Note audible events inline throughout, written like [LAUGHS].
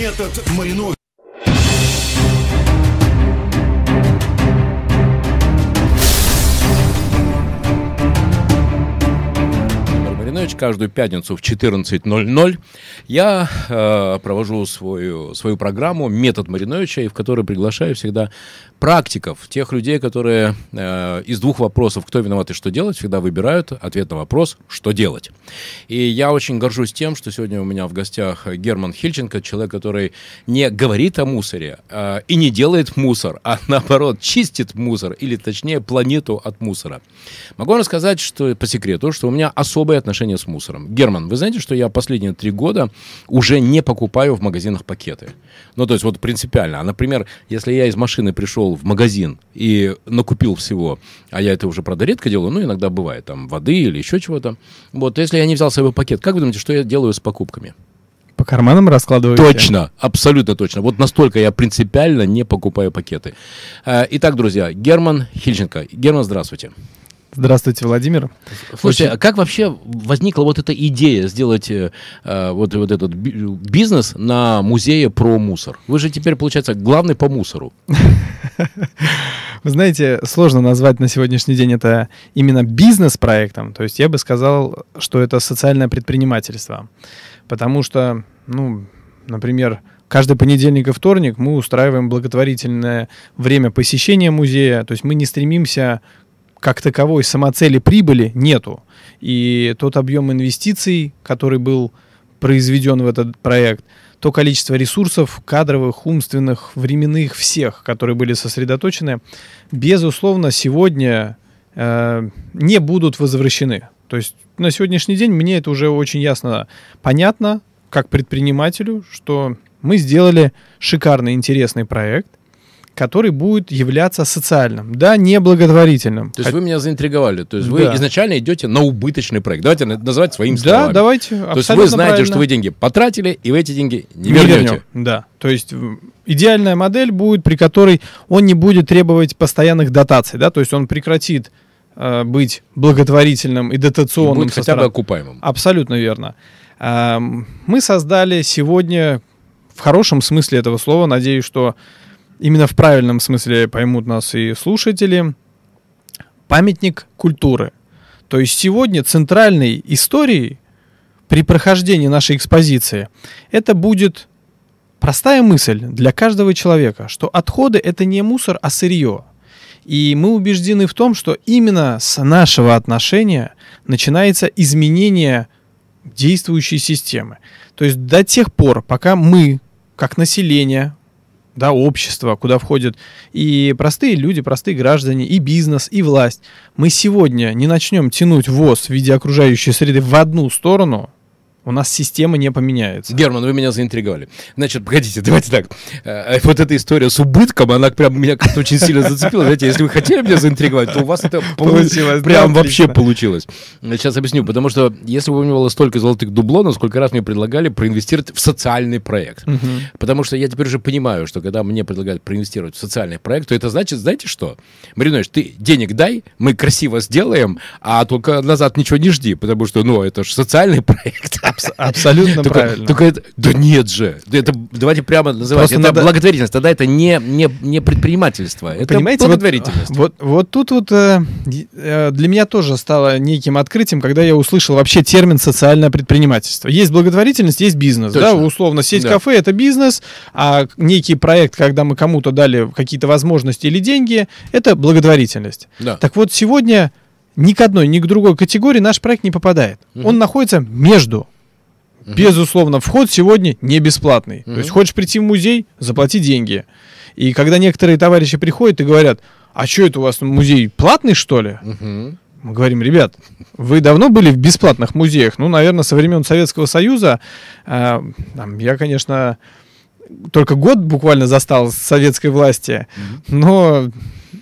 Метод Маринов. Маринович каждую пятницу в 14.00 я э, провожу свою, свою программу «Метод Мариновича», и в которой приглашаю всегда практиков, тех людей, которые э, из двух вопросов «Кто виноват и что делать?» всегда выбирают ответ на вопрос «Что делать?». И я очень горжусь тем, что сегодня у меня в гостях Герман Хильченко, человек, который не говорит о мусоре э, и не делает мусор, а наоборот чистит мусор, или точнее планету от мусора. Могу рассказать, что по секрету, что у меня особое отношение с мусором. Герман, вы знаете, что я последние три года уже не покупаю в магазинах пакеты? Ну, то есть вот принципиально. А, например, если я из машины пришел в магазин и накупил всего, а я это уже, правда, редко делаю, ну, иногда бывает, там, воды или еще чего-то. Вот, если я не взял с собой пакет, как вы думаете, что я делаю с покупками? По карманам раскладываете? Точно, абсолютно точно. Вот настолько я принципиально не покупаю пакеты. Э, Итак, друзья, Герман Хильченко. Герман, здравствуйте. Здравствуйте, Владимир. Слушайте, а как вообще возникла вот эта идея сделать э, э, вот, вот этот би- бизнес на музее про мусор? Вы же теперь, получается, главный по мусору. [LAUGHS] Вы знаете, сложно назвать на сегодняшний день это именно бизнес-проектом. То есть я бы сказал, что это социальное предпринимательство. Потому что, ну, например, каждый понедельник и вторник мы устраиваем благотворительное время посещения музея. То есть мы не стремимся как таковой самоцели прибыли нету. И тот объем инвестиций, который был произведен в этот проект, то количество ресурсов кадровых, умственных, временных, всех, которые были сосредоточены, безусловно, сегодня э, не будут возвращены. То есть на сегодняшний день мне это уже очень ясно понятно, как предпринимателю, что мы сделали шикарный, интересный проект, который будет являться социальным, да, не благотворительным. То есть вы меня заинтриговали. То есть вы Да. изначально идете на убыточный проект. Давайте на- называть своими Да, словами. давайте. То есть вы знаете, правильно. что вы деньги потратили, и вы эти деньги не, Не вернете. вернем, Да. То есть идеальная модель будет, при которой он не будет требовать постоянных дотаций, да, то есть он прекратит э, быть благотворительным и И дотационным. будет со хотя бы окупаемым. Абсолютно верно. Ам, Мы создали сегодня, в хорошем смысле этого слова, надеюсь, что именно в правильном смысле поймут нас и слушатели, памятник культуры. То есть сегодня центральной историей при прохождении нашей экспозиции это будет простая мысль для каждого человека, что отходы это не мусор, а сырье. И мы убеждены в том, что именно с нашего отношения начинается изменение действующей системы. То есть до тех пор, пока мы, как население, да, общество, куда входят и простые люди, простые граждане, и бизнес, и власть, мы сегодня не начнем тянуть ВОЗ в виде окружающей среды в одну сторону, у нас система не поменяется. Герман, вы меня заинтриговали. Значит, погодите, давайте так. Э, Вот эта история с убытком, она прям меня как-то очень сильно зацепила. Знаете, если вы хотели меня заинтриговать, то у вас это Получилось, Прям да, вообще получилось. Сейчас объясню. Потому что если бы у меня было столько золотых дублонов, сколько раз мне предлагали проинвестировать в социальный проект. Потому что я теперь уже понимаю, что когда мне предлагают проинвестировать в социальный проект, то это значит, знаете что? Маринович, ты денег дай, мы красиво сделаем, а только назад ничего не жди, потому что, ну, это же социальный [LAUGHS] проект. Абс- [LAUGHS] Абсолютно Только- правильно. только это- да нет же. Это, давайте прямо называть. Просто это надо- благотворительность. Тогда это не, не, не предпринимательство. Это Понимаете, благотворительность. вот, вот тут вот э, э, для меня тоже стало неким открытием, когда я услышал вообще термин социальное предпринимательство. Есть благотворительность, есть бизнес. Да, условно, сеть Да. кафе это бизнес, а некий проект, когда мы кому-то дали какие-то возможности или деньги, это благотворительность. Да. Так вот, сегодня ни к одной, ни к другой категории наш проект не попадает. Мгм. Он находится между. Мгм. Безусловно, вход сегодня не бесплатный. Мгм. То есть хочешь прийти в музей, заплати деньги. И когда некоторые товарищи приходят и говорят, а что это у вас музей платный, что ли? Мгм. Мы говорим, ребят, вы давно были в бесплатных музеях? Ну, наверное, со времен Советского Союза. А, там, я, конечно, только год буквально застал с советской власти, но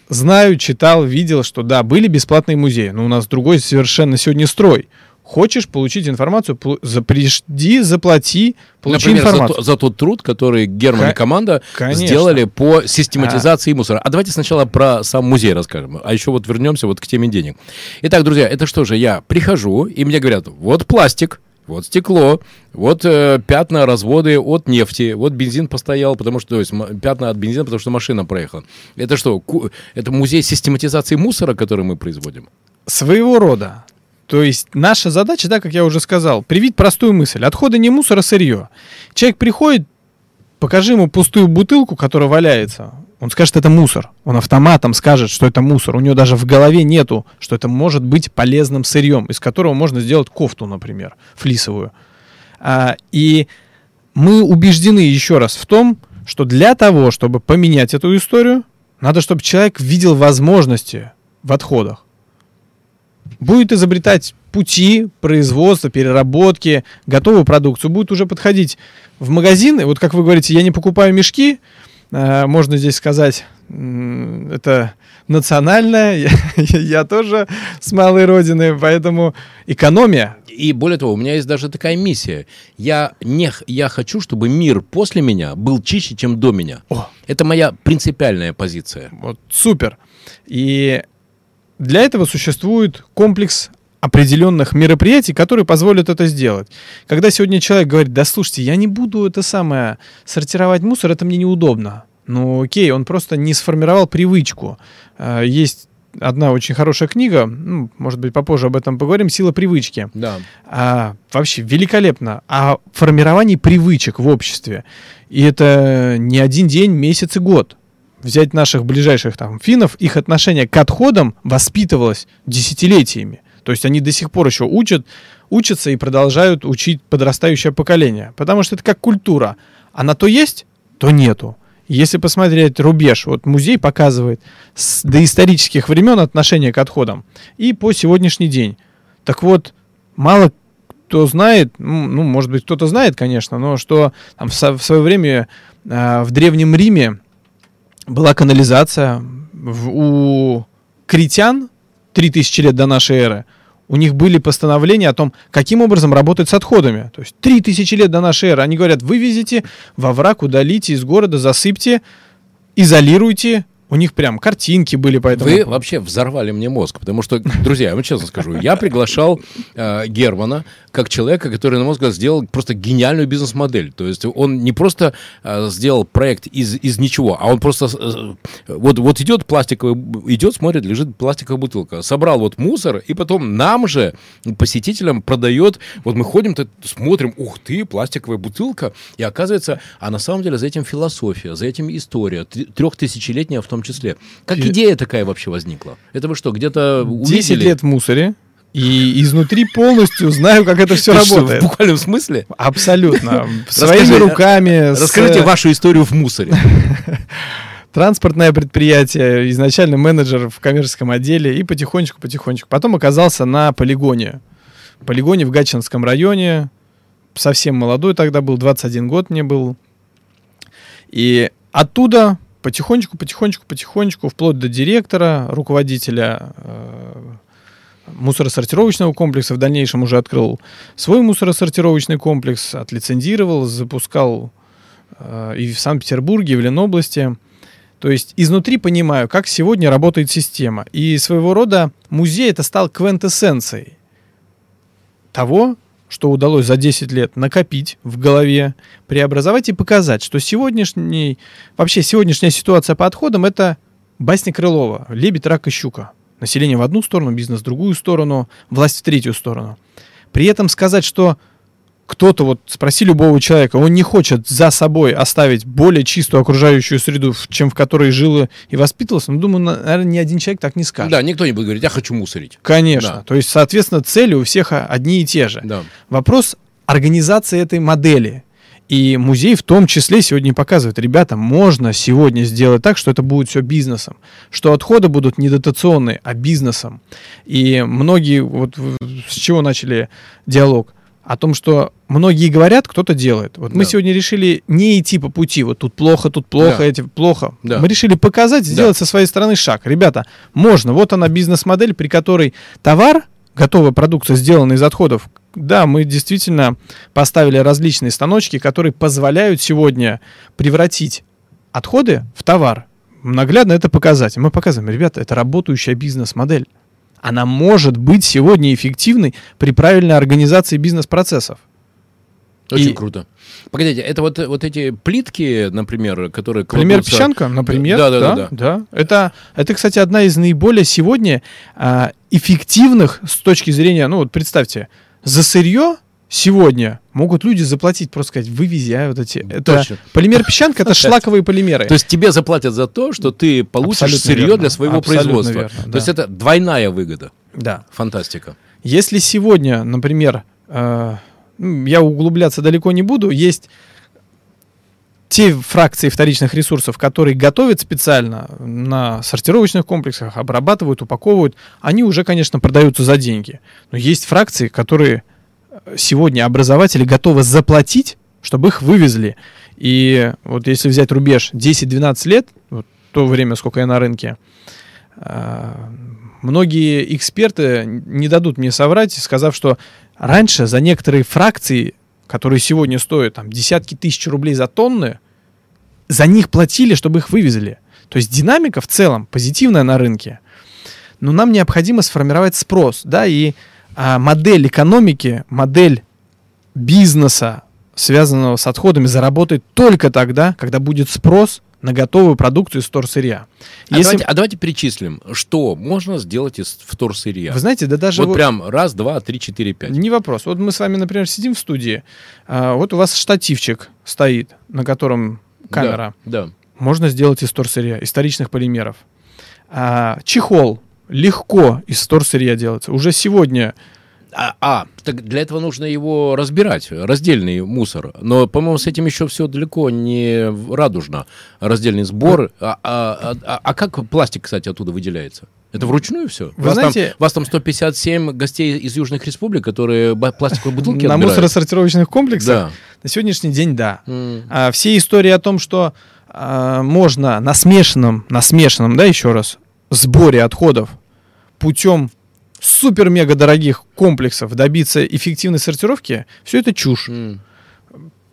знаю, читал, видел, что да, были бесплатные музеи, но у нас другой совершенно сегодня строй. Хочешь получить информацию, за- приди, заплати, получи Например, за, информацию. то- за тот труд, который Герман и команда конечно. сделали по систематизации мусора. А давайте сначала про сам музей расскажем, а еще вот вернемся вот к теме денег. Итак, друзья, это что же, я прихожу, и мне говорят, вот пластик, вот стекло, вот э, пятна, разводы от нефти, вот бензин постоял, потому что, то есть пятна от бензина, потому что машина проехала. Это что, это музей систематизации мусора, который мы производим? Своего рода. То есть наша задача, да, как я уже сказал, привить простую мысль. Отходы не мусор, а сырье. Человек приходит, покажи ему пустую бутылку, которая валяется. Он скажет, это мусор. Он автоматом скажет, что это мусор. У него даже в голове нету, что это может быть полезным сырьем, из которого можно сделать кофту, например, флисовую. А, и мы убеждены еще раз в том, что для того, чтобы поменять эту историю, надо, чтобы человек видел возможности в отходах. Будет изобретать пути производства, переработки, готовую продукцию, будет уже подходить в магазин. И вот как вы говорите, я не покупаю мешки, Э, можно здесь сказать, это национальное, [LAUGHS] я, я тоже с малой родины, поэтому экономия. И более того, у меня есть даже такая миссия. Я, не, я хочу, чтобы мир после меня был чище, чем до меня. О. Это моя принципиальная позиция. Вот, супер. И для этого существует комплекс определенных мероприятий, которые позволят это сделать. Когда сегодня человек говорит, да слушайте, я не буду это самое сортировать мусор, это мне неудобно. Ну окей, он просто не сформировал привычку. А, есть одна очень хорошая книга, ну, может быть, попозже об этом поговорим, «Сила привычки». Да. А, вообще великолепно. О формировании привычек в обществе. И это не один день, месяц и год. Взять наших ближайших там финнов, их отношение к отходам воспитывалось десятилетиями. То есть они до сих пор еще учат, учатся и продолжают учить подрастающее поколение. Потому что это как культура. Она то есть, то нету. Если посмотреть рубеж, вот музей показывает с доисторических времен отношение к отходам и по сегодняшний день. Так вот, мало кто знает, ну, ну может быть, кто-то знает, конечно, но что там, в, в свое время э, в Древнем Риме была канализация в, у критян 3000 лет до нашей эры – у них были постановления о том, каким образом работать с отходами. То есть 3000 лет до нашей эры. Они говорят, вывезите во враг, удалите из города, засыпьте, изолируйте, у них прям картинки были по этому. Вы вообще взорвали мне мозг, потому что, друзья, я вам честно скажу, я приглашал э, Германа как человека, который, на мой взгляд, сделал просто гениальную бизнес-модель. То есть он не просто э, сделал проект из, из ничего, а он просто э, вот, вот идет пластиковый, идет, смотрит, лежит пластиковая бутылка. Собрал вот мусор, и потом нам же, посетителям, продает. Вот мы ходим, смотрим, ух ты, пластиковая бутылка. И оказывается, а на самом деле за этим философия, за этим история, трехтысячелетняя в том числе. Как идея такая вообще возникла? Это вы что, где-то увидели? 10 лет в мусоре. И изнутри полностью знаю, как это все работает. в буквальном смысле? Абсолютно. [LAUGHS] Своими руками. Расскажите вашу историю в мусоре. [LAUGHS] Транспортное предприятие, изначально менеджер в коммерческом отделе и потихонечку-потихонечку. Потом оказался на полигоне. Полигоне в Гатчинском районе. Совсем молодой тогда был, 21 год мне был. И оттуда потихонечку, потихонечку, потихонечку, вплоть до директора, руководителя э, мусоросортировочного комплекса. В дальнейшем уже открыл свой мусоросортировочный комплекс, отлицензировал, запускал э, и в Санкт-Петербурге, и в Ленобласти. То есть изнутри понимаю, как сегодня работает система. И своего рода музей это стал квинтэссенцией того, что удалось за 10 лет накопить в голове, преобразовать и показать, что сегодняшний, вообще сегодняшняя ситуация по отходам это басня Крылова «Лебедь, рак и щука». Население в одну сторону, бизнес в другую сторону, власть в третью сторону. При этом сказать, что кто-то, вот спроси любого человека, он не хочет за собой оставить более чистую окружающую среду, чем в которой жил и воспитывался, ну, думаю, наверное, ни один человек так не скажет. Да, никто не будет говорить, я хочу мусорить. Конечно. Да. То есть, соответственно, цели у всех одни и те же. Да. Вопрос организации этой модели. И музей в том числе сегодня показывает, ребята, можно сегодня сделать так, что это будет все бизнесом, что отходы будут не дотационные, а бизнесом. И многие, вот с чего начали диалог, о том, что многие говорят, кто-то делает. Вот да. мы сегодня решили не идти по пути, вот тут плохо, тут плохо, да. эти плохо. Да. Мы решили показать, сделать да. со своей стороны шаг. Ребята, можно, вот она бизнес-модель, при которой товар, готовая продукция, сделана из отходов, да, мы действительно поставили различные станочки, которые позволяют сегодня превратить отходы в товар. Наглядно это показать. Мы показываем, ребята, это работающая бизнес-модель. Она может быть сегодня эффективной при правильной организации бизнес-процессов. Очень И- круто. Погодите, это вот, вот эти плитки, например, которые Например, кладутся- песчанка, например. Да, да, да, да. Это, это, кстати, одна из наиболее сегодня а, эффективных с точки зрения, ну вот представьте, за сырье сегодня могут люди заплатить, просто сказать, вывези, а вот эти. Это Точно. полимер песчанка, это [LAUGHS] шлаковые полимеры. То есть тебе заплатят за то, что ты получишь Абсолютно сырье верно. для своего Абсолютно производства. верно, То да. есть это двойная выгода. да. Фантастика. Если сегодня, например, э, м, я углубляться далеко не буду, есть те фракции вторичных ресурсов, которые готовят специально на сортировочных комплексах, обрабатывают, упаковывают, они уже, конечно, продаются за деньги. Но есть фракции, которые сегодня образователи готовы заплатить, чтобы их вывезли. И вот если взять рубеж 10-12 лет, вот то время, сколько я на рынке, э, многие эксперты не дадут мне соврать, сказав, что раньше за некоторые фракции, которые сегодня стоят там, десятки тысяч рублей за тонны, за них платили, чтобы их вывезли. То есть динамика в целом позитивная на рынке. Но нам необходимо сформировать спрос, да, и а, модель экономики, модель бизнеса, связанного с отходами, заработает только тогда, когда будет спрос на готовую продукцию из вторсырья. А, Если- давайте, а давайте перечислим, что можно сделать из вторсырья. Вы знаете, да даже вот вот- прям раз, два, три, четыре, пять. Не вопрос. Вот мы с вами, например, сидим в студии, а, вот у вас штативчик стоит, на котором камера. Да. да. Можно сделать из торсырья, из вторичных полимеров. А, чехол легко из торсырья делается. Уже сегодня А, а, так для этого нужно его разбирать, раздельный мусор. Но, по-моему, с этим еще все далеко не радужно. Раздельный сбор. А, а- а- а- а как пластик, кстати, оттуда выделяется? Это вручную все? Вы вас, знаете- там, вас там 157 гостей из южных республик, которые пластиковые бутылки на отбирают? мусоросортировочных комплексах Да. на сегодняшний день да. М. А, все истории о том, что а, можно на смешанном, на смешанном, да, еще раз, сборе отходов путем супер-мега дорогих комплексов добиться эффективной сортировки, все это чушь. М.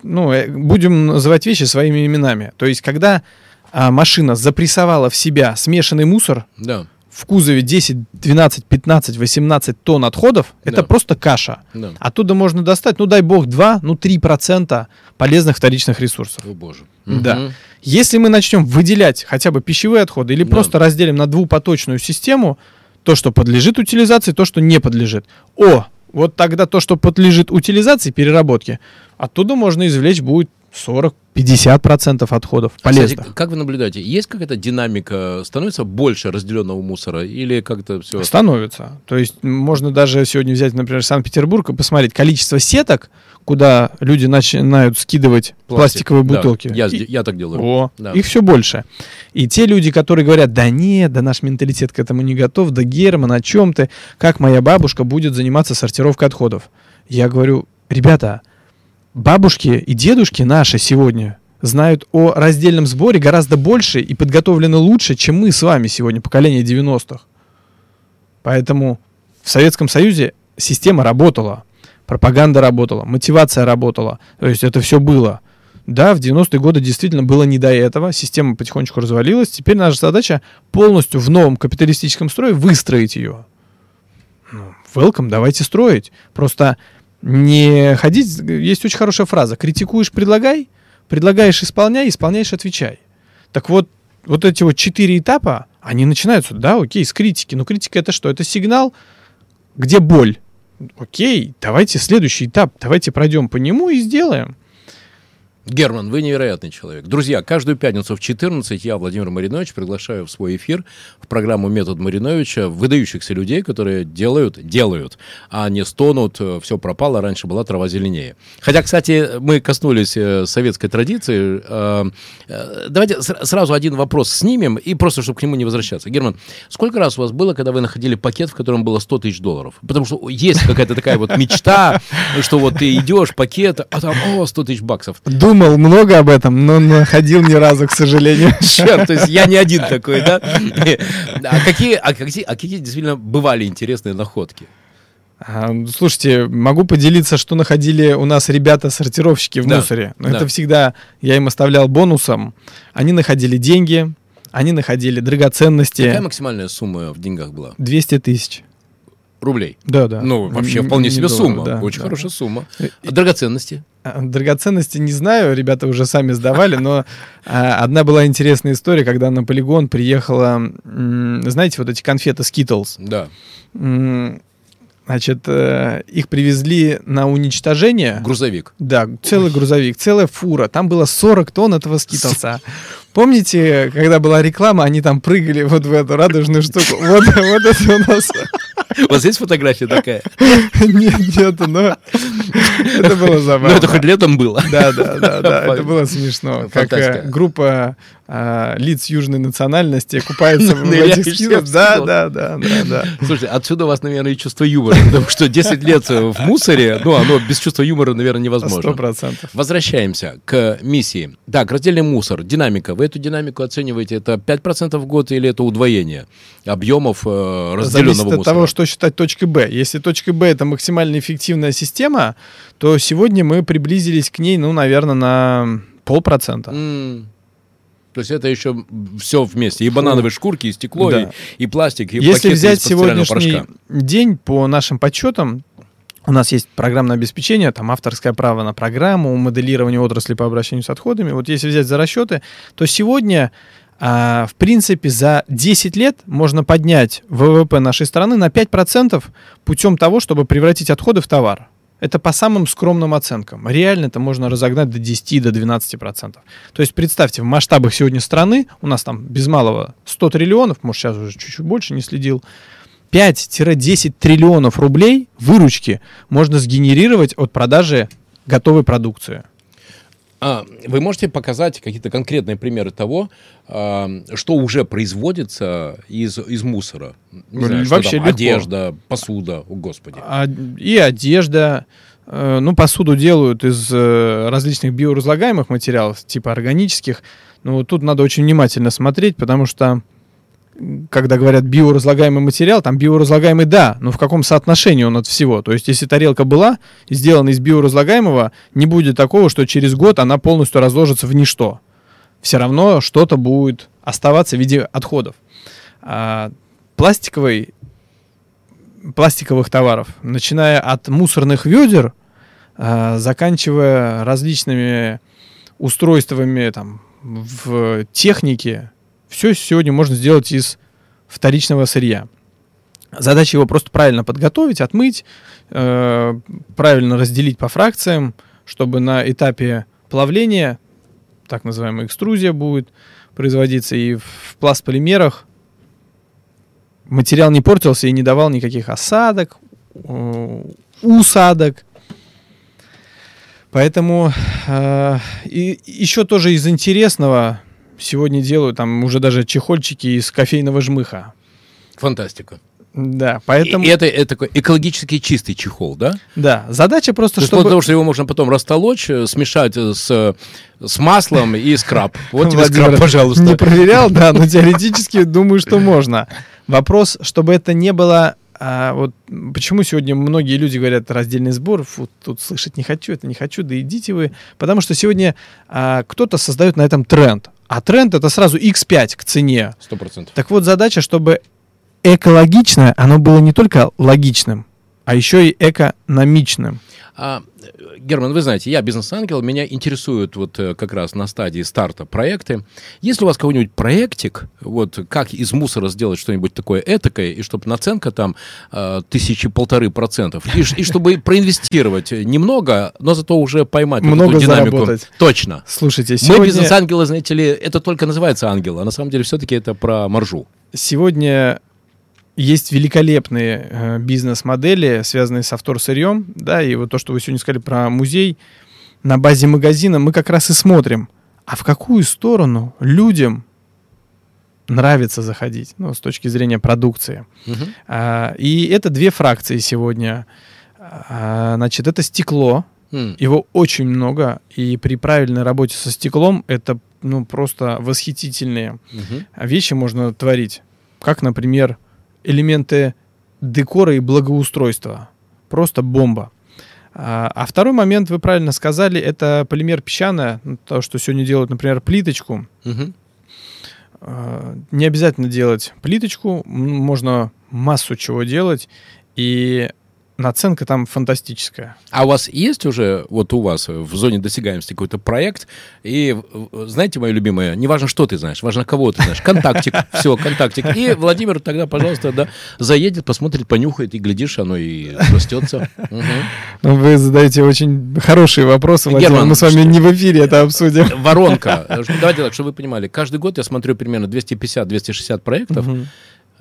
ну, э, будем называть вещи своими именами. То есть, когда а, машина запрессовала в себя смешанный мусор Да, в кузове 10, 12, 15, 18 тонн отходов, это Да. просто каша. да. Оттуда можно достать, ну дай бог, 2, ну 3% полезных вторичных ресурсов. О, боже. Да. Мгм. Если мы начнем выделять хотя бы пищевые отходы или Да. просто разделим на двупоточную систему, то, что подлежит утилизации, то, что не подлежит. О, вот тогда то, что подлежит утилизации, переработке, оттуда можно извлечь будет 40-50% отходов полезных. Кстати, как вы наблюдаете, есть какая-то динамика, становится больше разделенного мусора или как-то все... Становится. То есть можно даже сегодня взять, например, Санкт-Петербург и посмотреть количество сеток, куда люди начинают скидывать пластиковые бутылки. я, И- я так делаю. О, Да. их все больше. И те люди, которые говорят, да нет, да наш менталитет к этому не готов, да Герман, о чем ты, как моя бабушка будет заниматься сортировкой отходов. Я говорю, ребята, бабушки и дедушки наши сегодня знают о раздельном сборе гораздо больше и подготовлены лучше, чем мы с вами сегодня, поколение 90-х. Поэтому в Советском Союзе система работала, пропаганда работала, мотивация работала, то есть это все было. Да, в 90-е годы действительно было не до этого, система потихонечку развалилась, теперь наша задача полностью в новом капиталистическом строе выстроить ее. Ну, welcome, давайте строить. Просто не ходить, есть очень хорошая фраза, критикуешь, предлагай, предлагаешь, исполняй, исполняешь, отвечай. Так вот, вот эти вот четыре этапа, они начинаются, да, окей, с критики. Но критика это что? Это сигнал, где боль. Окей, давайте следующий этап, давайте пройдем по нему и сделаем. Герман, вы невероятный человек. Друзья, каждую пятницу в 14 я, Владимир Маринович, приглашаю в свой эфир в программу «Метод Мариновича» выдающихся людей, которые делают, делают, а не стонут, все пропало, раньше была трава зеленее. Хотя, кстати, мы коснулись э, советской традиции. Э, э, Давайте сразу один вопрос снимем, и просто, чтобы к нему не возвращаться. Герман, сколько раз у вас было, когда вы находили пакет, в котором было 100 тысяч долларов? Потому что есть какая-то такая вот мечта, что вот ты идешь, пакет, а там, о, 100 тысяч баксов. Думал много об этом, но находил ни разу, к сожалению. [LAUGHS] Черт, то есть я не один такой, да? А какие, а какие, а какие действительно бывали интересные находки? А, Слушайте, могу поделиться, что находили у нас ребята-сортировщики в Да, мусоре. Но да. Это всегда я им оставлял бонусом. Они находили деньги, они находили драгоценности. Какая максимальная сумма в деньгах была? 200 тысяч. рублей. Да, да. Ну, вообще вполне не себе долларов, сумма. да, Очень да. хорошая сумма. А драгоценности? А, Драгоценности не знаю, ребята уже сами сдавали, но а, одна была интересная история, когда на полигон приехала, знаете, вот эти конфеты Skittles. Да. Значит, э, их привезли на уничтожение. Грузовик. Да, целый грузовик, целая фура. Там было 40 тонн этого скитлса. Помните, когда была реклама, они там прыгали вот в эту радужную штуку? Вот, вот это у нас... У вас есть фотография такая? Нет, нет, но это было Ну, забавно. это хоть летом было. Да, да, да, да, это было смешно. Как э, группа а, лиц южной национальности купается в [LAUGHS] этих Ныряющих скидах. Да, да, да, да, да. Слушайте, отсюда у вас, наверное, и чувство юмора. Потому что 10 лет в мусоре, ну, оно без чувства юмора, наверное, Сто невозможно. процентов. Возвращаемся к миссии. Так, раздельный мусор, динамика. Вы эту динамику оцениваете, это 5% в год или это удвоение объемов э, Зависит разделенного от мусора? того, что считать точкой Б. Если точка Б это максимально эффективная система, то сегодня мы приблизились к ней, ну, наверное, на полпроцента. М. То есть это еще все вместе. И банановые шкурки, и стекло, Да. и, и пластик, и Если взять сегодняшний порошка. день по нашим подсчетам, у нас есть программное обеспечение, там авторское право на программу, моделирование отрасли по обращению с отходами. Вот если взять за расчеты, то сегодня, а, в принципе, за 10 лет можно поднять ВВП нашей страны на 5% путем того, чтобы превратить отходы в товар. Это по самым скромным оценкам. Реально это можно разогнать до 10, до 12%. То есть представьте, в масштабах сегодня страны, у нас там без малого 100 триллионов, может сейчас уже чуть-чуть больше не следил, 5-10 триллионов рублей выручки можно сгенерировать от продажи готовой продукции. А, вы можете показать какие-то конкретные примеры того, а, что уже производится из, из мусора? Не Ну, знаю, что вообще там, легко. одежда, посуда, о господи. А, И одежда, э, ну, посуду делают из э, различных биоразлагаемых материалов, типа органических. Ну, вот тут надо очень внимательно смотреть, потому что когда говорят биоразлагаемый материал, там биоразлагаемый да, но в каком соотношении он от всего. То есть, если тарелка была сделана из биоразлагаемого, не будет такого, что через год она полностью разложится в ничто. Все равно что-то будет оставаться в виде отходов. А пластиковый пластиковых товаров, начиная от мусорных ведер, а, заканчивая различными устройствами там, в технике, все сегодня можно сделать из вторичного сырья. Задача его просто правильно подготовить, отмыть, э, правильно разделить по фракциям, чтобы на этапе плавления, так называемая экструзия будет производиться, и в пластполимерах материал не портился и не давал никаких осадок, э, усадок. Поэтому э, и еще тоже из интересного сегодня делают там уже даже чехольчики из кофейного жмыха. Фантастика. Да, поэтому И это, это такой экологически чистый чехол, да? да, задача просто То чтобы потому что его можно потом растолочь, э, смешать э, с, с маслом и скраб. [LAUGHS] Вот тебе Владимир скраб, пожалуйста. не проверял, да, но теоретически думаю, что можно. Вопрос, чтобы это не было а, вот почему сегодня многие люди говорят раздельный сбор, фу, тут слышать не хочу, это не хочу, да идите вы, потому что сегодня а, кто-то создает на этом тренд, а тренд это сразу x5 к цене. Сто процентов. Так вот задача, чтобы экологичное, оно было не только логичным, а еще и экономичным. А, Герман, вы знаете, я бизнес-ангел, меня интересуют вот э, как раз на стадии старта проекты. Есть ли у вас какой-нибудь проектик, вот как из мусора сделать что-нибудь такое этакое, и чтобы наценка там э, тысячи полторы процентов, и, и чтобы проинвестировать немного, но зато уже поймать Много эту динамику. заработать. Точно. Слушайте, Мы сегодня... бизнес-ангелы, знаете ли, это только называется ангел, а на самом деле все-таки это про маржу. сегодня есть великолепные э, бизнес-модели, связанные с авторсырьем, да, и вот то, что вы сегодня сказали про музей, на базе магазина мы как раз и смотрим, а в какую сторону людям нравится заходить, ну, с точки зрения продукции. Мгм. А, и это две фракции сегодня. А, значит, это стекло, М. его очень много, и при правильной работе со стеклом это, ну, просто восхитительные Мгм. вещи можно творить. Как, например, элементы декора и благоустройства. Просто бомба. А, а второй момент, вы правильно сказали, это полимер песчаное, ну, то, что сегодня делают, например, плиточку. А, Не обязательно делать плиточку, можно массу чего делать. И наценка там фантастическая. А у вас есть уже, вот у вас в зоне досягаемости какой-то проект? И знаете, мое любимое, не важно, что ты знаешь, важно, кого ты знаешь. Контактик, [LAUGHS] все, контактик. И Владимир тогда, пожалуйста, да, заедет, посмотрит, понюхает, и глядишь, оно и растется. Ну, вы задаете очень хорошие вопросы, Владимир. Мы с вами не в эфире это обсудим. Воронка. Давайте так, чтобы вы понимали. Каждый год я смотрю примерно 250-260 проектов.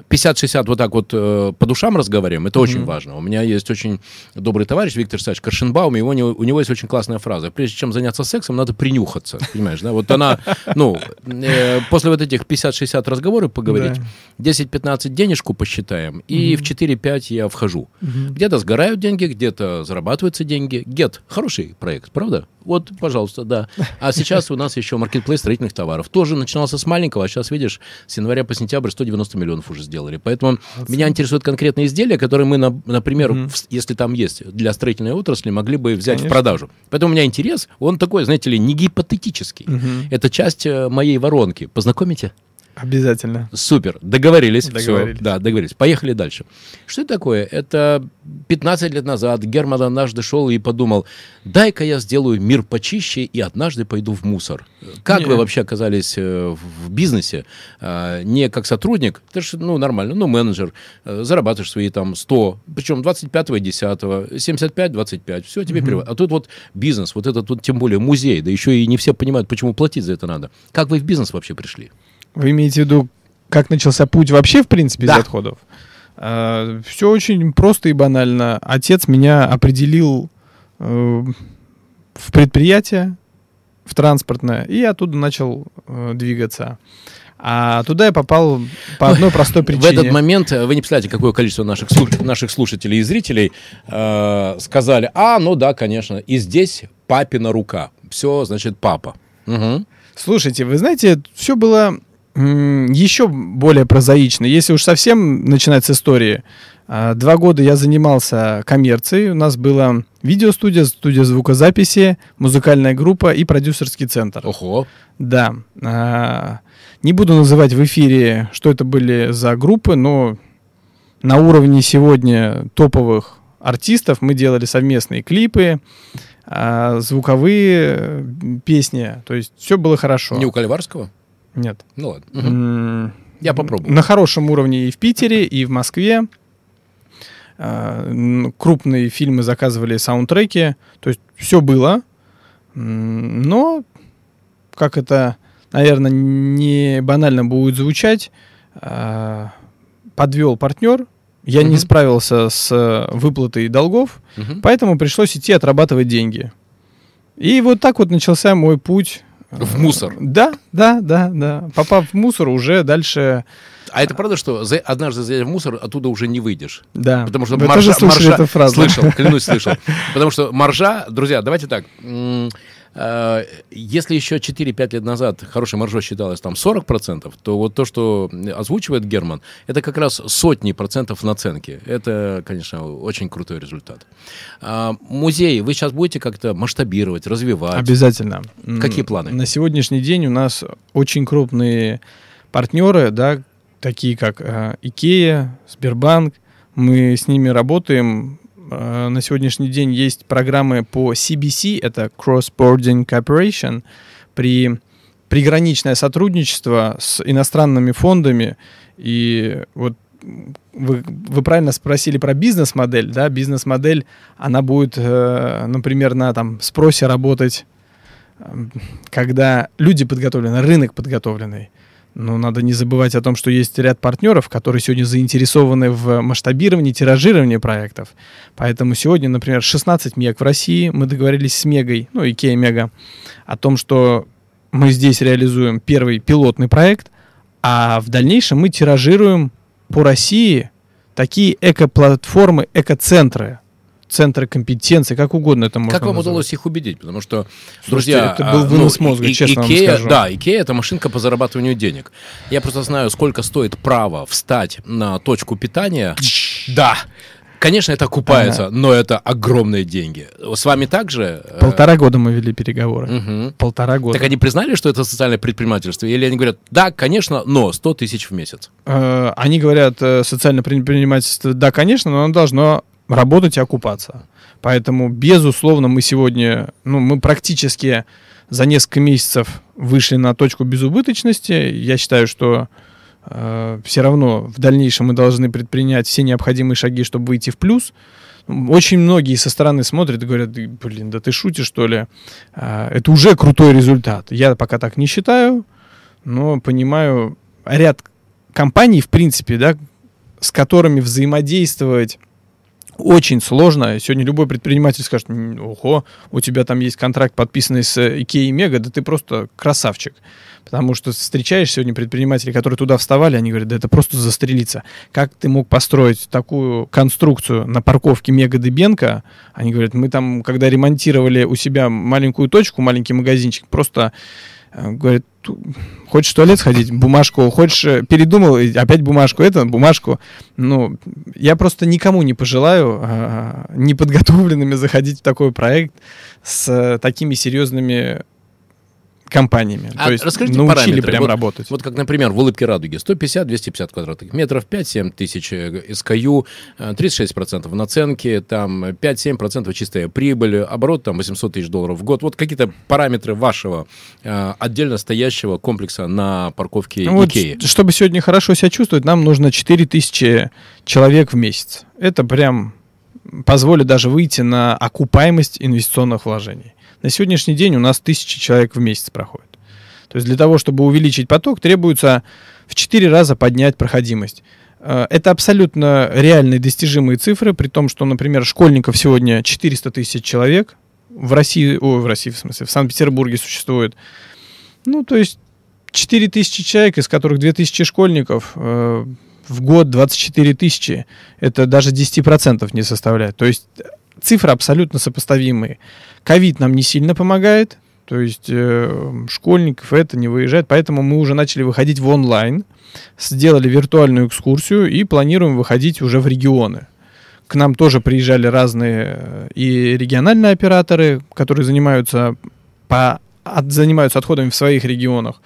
50-60 вот так вот э, по душам разговариваем, это mm-hmm. очень важно. У меня есть очень добрый товарищ Виктор Сач Коршенбаум, и у него, есть очень классная фраза. Прежде чем заняться сексом, надо принюхаться, понимаешь, да? Вот она, ну, э, после вот этих 50-60 разговоров поговорить, да. 10-15 денежку посчитаем, и mm-hmm. в 4-5 я вхожу. Mm-hmm. Где-то сгорают деньги, где-то зарабатываются деньги. Гет, хороший проект, правда? Вот, пожалуйста, да. А сейчас у нас еще маркетплейс строительных товаров. Тоже начинался с маленького, а сейчас, видишь, с января по сентябрь 190 миллионов уже сделали. Поэтому Оценка. меня интересуют конкретные изделия, которые мы, например, угу. если там есть для строительной отрасли, могли бы взять Конечно. в продажу. Поэтому у меня интерес, он такой, знаете ли, не гипотетический. Угу. Это часть э, моей воронки. Познакомите? Обязательно. Супер. Договорились. Договорились. Все. Да, договорились. Поехали дальше. Что это такое? Это 15 лет назад Герман однажды шел и подумал, дай-ка я сделаю мир почище и однажды пойду в мусор. Как Не. вы вообще оказались э, в бизнесе? А, не как сотрудник, ты же, ну, нормально, ну, менеджер, э, зарабатываешь свои там 100, причем 25-го, 10 75 25 все тебе угу. перевод. А тут вот бизнес, вот этот вот, тем более музей, да еще и не все понимают, почему платить за это надо. Как вы в бизнес вообще пришли? Вы имеете в виду, как начался путь вообще, в принципе, да. из отходов? А, все очень просто и банально. Отец меня определил э, в предприятие, в транспортное, и оттуда начал э, двигаться. А туда я попал по одной простой причине. В этот момент, э, вы не представляете, какое количество наших, наших слушателей и зрителей э, сказали, а, ну да, конечно, и здесь папина рука. Все, значит, папа. Угу. Слушайте, вы знаете, все было еще более прозаично. Если уж совсем начинать с истории, а, два года я занимался коммерцией. У нас была видеостудия, студия звукозаписи, музыкальная группа и продюсерский центр. Ого. Да. А, не буду называть в эфире, что это были за группы, но на уровне сегодня топовых артистов мы делали совместные клипы, а, звуковые песни. То есть все было хорошо. Не у Кальварского? Нет. Ну ладно. Угу. Я попробую. На хорошем уровне и в Питере, и в Москве. А, крупные фильмы заказывали саундтреки. То есть все было. Но, как это, наверное, не банально будет звучать, а, подвел партнер. Я угу. не справился с выплатой долгов, угу. поэтому пришлось идти отрабатывать деньги. И вот так вот начался мой путь в мусор. Да, да, да, да. Попав в мусор, уже дальше... А это правда, что за, однажды зайдя в мусор, оттуда уже не выйдешь? Да. Потому что Вы маржа... Тоже маржа... эту фразу. Слышал, клянусь, [LAUGHS] слышал. Потому что маржа... Друзья, давайте так. Э, если еще 4-5 лет назад хорошей маржой считалось там 40%, то вот то, что озвучивает Герман, это как раз сотни процентов наценки. Это, конечно, очень крутой результат. А, музей вы сейчас будете как-то масштабировать, развивать? Обязательно. Какие планы? На сегодняшний день у нас очень крупные партнеры, да, такие как э, Икея, Сбербанк. Мы с ними работаем Э, на сегодняшний день есть программы по CBC, это Cross Boarding Cooperation, при приграничное сотрудничество с иностранными фондами. И вот вы, вы правильно спросили про бизнес-модель, да, бизнес-модель, она будет, э, например, на там спросе работать, э, когда люди подготовлены, рынок подготовленный. Но надо не забывать о том, что есть ряд партнеров, которые сегодня заинтересованы в масштабировании, тиражировании проектов. Поэтому сегодня, например, 16 мег в России. Мы договорились с Мегой, ну, Икея Мега, о том, что мы здесь реализуем первый пилотный проект, а в дальнейшем мы тиражируем по России такие эко-платформы, эко-центры, центры компетенции, как угодно это можно Как вам назвать. удалось их убедить? Потому что, Слушайте, друзья... Это был а, вынос ну, мозга, и, честно Икея, вам скажу. Да, Икея — это машинка по зарабатыванию денег. Я просто знаю, сколько стоит право встать на точку питания. Да, Конечно, это окупается, но это огромные деньги. С вами также? э, Полтора года мы вели переговоры. Мгм. Полтора года. Так они признали, что это социальное предпринимательство? Или они говорят, да, конечно, но 100 тысяч в месяц? Э, Они говорят, э, социальное предпринимательство, да, конечно, но оно должно работать и окупаться. Поэтому, безусловно, мы сегодня, ну, мы практически за несколько месяцев вышли на точку безубыточности. Я считаю, что все равно в дальнейшем мы должны предпринять все необходимые шаги, чтобы выйти в плюс. Очень многие со стороны смотрят и говорят, «Да, блин, да ты шутишь, что ли? А, Это уже крутой результат. Я пока так не считаю, но понимаю ряд компаний, в принципе, да, с которыми взаимодействовать очень сложно. Сегодня любой предприниматель скажет, «М, ого, у тебя там есть контракт, подписанный с Икеей Мега, да ты просто красавчик. Потому что встречаешь сегодня предпринимателей, которые туда вставали, они говорят, да это просто застрелиться. Как ты мог построить такую конструкцию на парковке Мега Дыбенко? Они говорят, мы там, когда ремонтировали у себя маленькую точку, маленький магазинчик, просто э, говорит, «Ту- хочешь в туалет сходить, бумажку, хочешь, э, передумал, опять бумажку, это, бумажку. Ну, я просто никому не пожелаю а, неподготовленными заходить в такой проект с э, такими серьезными компаниями. А То есть расскажите научили параметры. прям Вот- работать. Вот как, например, в «Улыбке радуги» 150-250 квадратных метров, 5-7 тысяч э, э, 36% наценки, там э, 5-7% чистая прибыль, оборот там 800 тысяч долларов в год. Вот какие-то параметры вашего э, отдельно стоящего комплекса на парковке Ну вот, Икеи. ш- чтобы сегодня хорошо себя чувствовать, нам нужно 4000 человек в месяц. Это прям позволит даже выйти на окупаемость инвестиционных вложений. На сегодняшний день у нас 1000 человек в месяц проходит. То есть для того, чтобы увеличить поток, требуется в 4 раза поднять проходимость. Э, Это абсолютно реальные достижимые цифры, при том, что, например, школьников сегодня 400 тысяч человек в России, ой, в России, в смысле, в Санкт-Петербурге существует. Ну, то есть 4 тысячи человек, из которых 2 тысячи школьников, э, в год 24 тысячи, это даже 10% не составляет. То есть цифры абсолютно сопоставимые. Ковид нам не сильно помогает, то есть э, школьников это не выезжает, поэтому мы уже начали выходить в онлайн, сделали виртуальную экскурсию и планируем выходить уже в регионы. К нам тоже приезжали разные э, и региональные операторы, которые занимаются, по, от- занимаются отходами в своих регионах.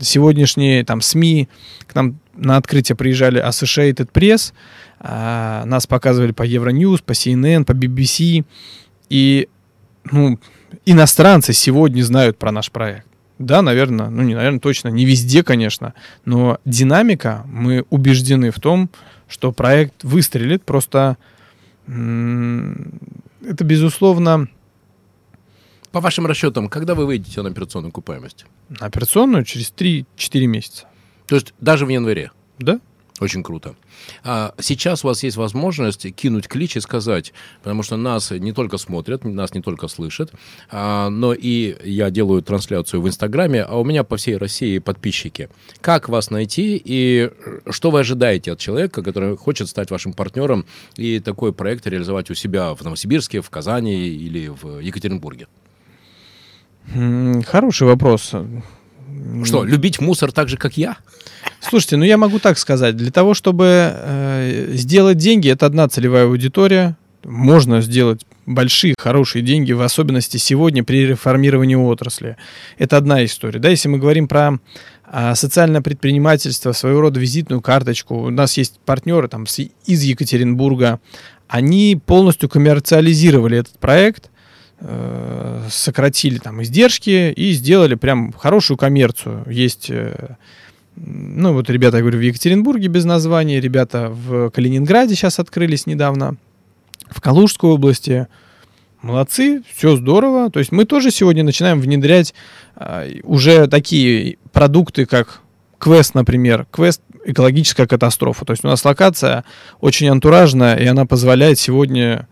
Сегодняшние там СМИ к нам на открытие приезжали Associated Press, а, нас показывали по Euronews, по CNN, по BBC. И ну, иностранцы сегодня знают про наш проект. Да, наверное, ну не наверное, точно, не везде, конечно, но динамика, мы убеждены в том, что проект выстрелит, просто это, безусловно, По вашим расчетам, когда вы выйдете на операционную окупаемость? на операционную через 3-4 месяца. То есть даже в январе? Да? Очень круто. А сейчас у вас есть возможность кинуть клич и сказать, потому что нас не только смотрят, нас не только слышат, а, но и я делаю трансляцию в Инстаграме, а у меня по всей России подписчики. Как вас найти и что вы ожидаете от человека, который хочет стать вашим партнером и такой проект реализовать у себя в Новосибирске, в Казани или в Екатеринбурге? Хороший вопрос. Что, любить мусор так же, как я? Слушайте, ну я могу так сказать. Для того, чтобы э, сделать деньги, это одна целевая аудитория. Можно сделать большие, хорошие деньги, в особенности сегодня при реформировании отрасли. Это одна история. Да, если мы говорим про а, социальное предпринимательство, своего рода визитную карточку, у нас есть партнеры там, из Екатеринбурга, они полностью коммерциализировали этот проект, э, сократили там издержки и сделали прям хорошую коммерцию. Есть э, ну, вот ребята, я говорю, в Екатеринбурге без названия, ребята в Калининграде сейчас открылись недавно, в Калужской области. Молодцы, все здорово. То есть мы тоже сегодня начинаем внедрять а, уже такие продукты, как квест, например. Квест экологическая катастрофа. То есть у нас локация очень антуражная, и она позволяет сегодня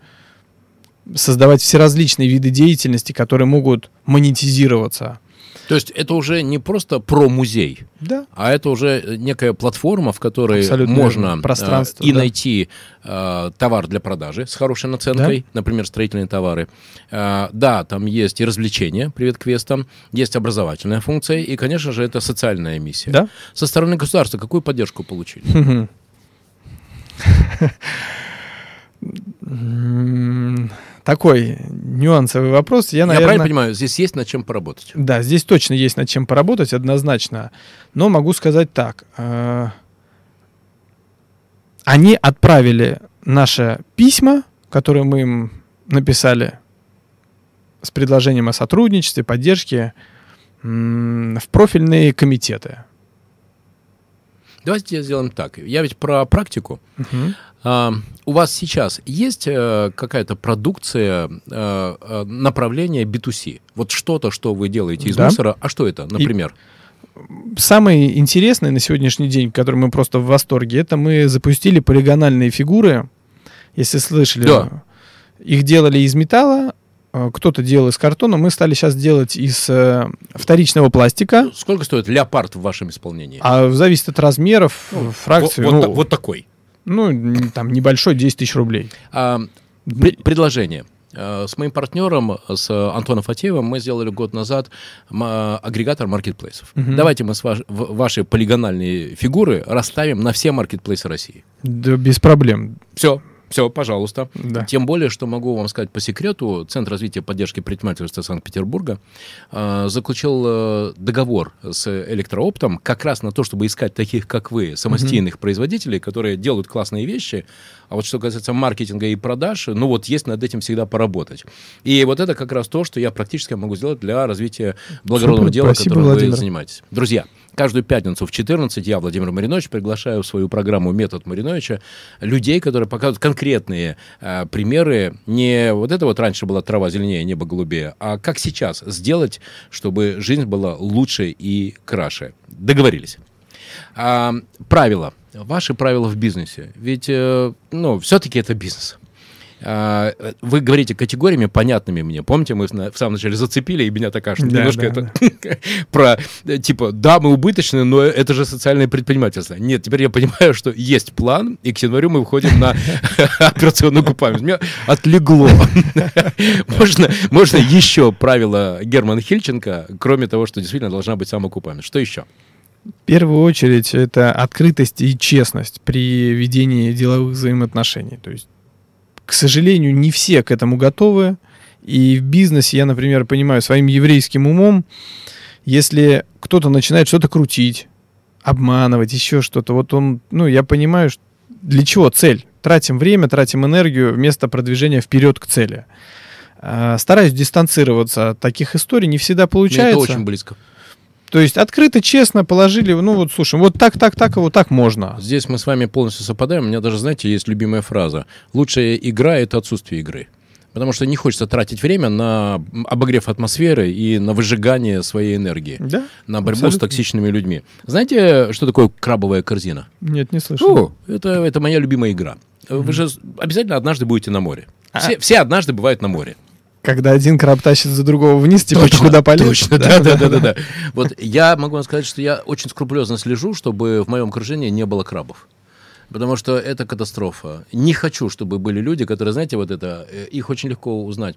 создавать всеразличные виды деятельности, которые могут монетизироваться. То есть это уже не просто про музей, Да. а это уже некая платформа, в которой Абсолютно можно верно. Пространство, э, и да. найти э, товар для продажи с хорошей наценкой, например, строительные товары. Э, да, там есть и развлечения, привет квестам, есть образовательная функция, и, конечно же, это социальная миссия. Да. Со стороны государства какую поддержку получили? [LAUGHS] Такой нюансовый вопрос. Я, наверное... Я правильно понимаю, здесь есть над чем поработать? Да, здесь точно есть над чем поработать, однозначно. Но могу сказать так. Э, они отправили наши письма, которые мы им написали с предложением о сотрудничестве, поддержке в профильные комитеты. Давайте сделаем так. Я ведь про практику. Угу. У вас сейчас есть а, какая-то продукция а, направления B2C? Вот что-то, что вы делаете из да. мусора. А что это, например? И самое интересное на сегодняшний день, который мы просто в восторге, это мы запустили полигональные фигуры. Если слышали, да. их делали из металла, Э, кто-то делал из картона, мы стали сейчас делать из э, вторичного пластика. Сколько стоит леопард в вашем исполнении? А зависит от размеров, ну, фракции. Вот, ну, вот такой. Ну, там небольшой, 10 тысяч рублей. А, пред, предложение. Э, с моим партнером, с Антоном Фатеевым, мы сделали год назад агрегатор маркетплейсов. Угу. Давайте мы с ваш, ваши полигональные фигуры расставим на все маркетплейсы России. Да, без проблем. Все, все, пожалуйста. Да. Тем более, что могу вам сказать по секрету, Центр развития поддержки предпринимательства Санкт-Петербурга э, заключил э, договор с Электрооптом как раз на то, чтобы искать таких, как вы, самостийных угу. производителей, которые делают классные вещи. А вот что касается маркетинга и продаж, ну вот есть над этим всегда поработать. И вот это как раз то, что я практически могу сделать для развития благородного Супер, дела, которым Владимир. вы занимаетесь. Друзья, Каждую пятницу в 14 я, Владимир Маринович, приглашаю в свою программу «Метод Мариновича» людей, которые показывают конкретные э, примеры. Не вот это вот раньше была трава зеленее, небо голубее, а как сейчас сделать, чтобы жизнь была лучше и краше. Договорились. А, правила. Ваши правила в бизнесе. Ведь, э, ну, все-таки это бизнес. А, вы говорите категориями понятными мне. Помните, мы в самом начале зацепили, и меня такая, что да, немножко да, это да. [LAUGHS] про, типа, да, мы убыточны, но это же социальное предпринимательство. Нет, теперь я понимаю, что есть план, и к январю мы выходим на [LAUGHS] операционную окупаемость. Меня отлегло. [LAUGHS] можно, можно еще правила Германа Хильченко, кроме того, что действительно должна быть самоокупаемость. Что еще? В первую очередь это открытость и честность при ведении деловых взаимоотношений. То есть к сожалению, не все к этому готовы. И в бизнесе я, например, понимаю своим еврейским умом, если кто-то начинает что-то крутить, обманывать, еще что-то, вот он, ну, я понимаю, для чего цель. Тратим время, тратим энергию вместо продвижения вперед к цели. А, стараюсь дистанцироваться от таких историй, не всегда получается. Мне это очень близко. То есть открыто, честно положили, ну вот слушай, вот так, так, так, и вот так можно. Здесь мы с вами полностью совпадаем. У меня даже, знаете, есть любимая фраза. Лучшая игра — это отсутствие игры. Потому что не хочется тратить время на обогрев атмосферы и на выжигание своей энергии. Да? На борьбу абсолютно. с токсичными людьми. Знаете, что такое крабовая корзина? Нет, не слышал. О, это, это моя любимая игра. Mm-hmm. Вы же обязательно однажды будете на море. А. Все, все однажды бывают на море. Когда один краб тащит за другого вниз, типа точно, куда полез. Точно, да, да, да, да, да. Вот я могу вам сказать, что я очень скрупулезно слежу, чтобы в моем окружении не было крабов. Потому что это катастрофа. Не хочу, чтобы были люди, которые, знаете, вот это, э, их очень легко узнать.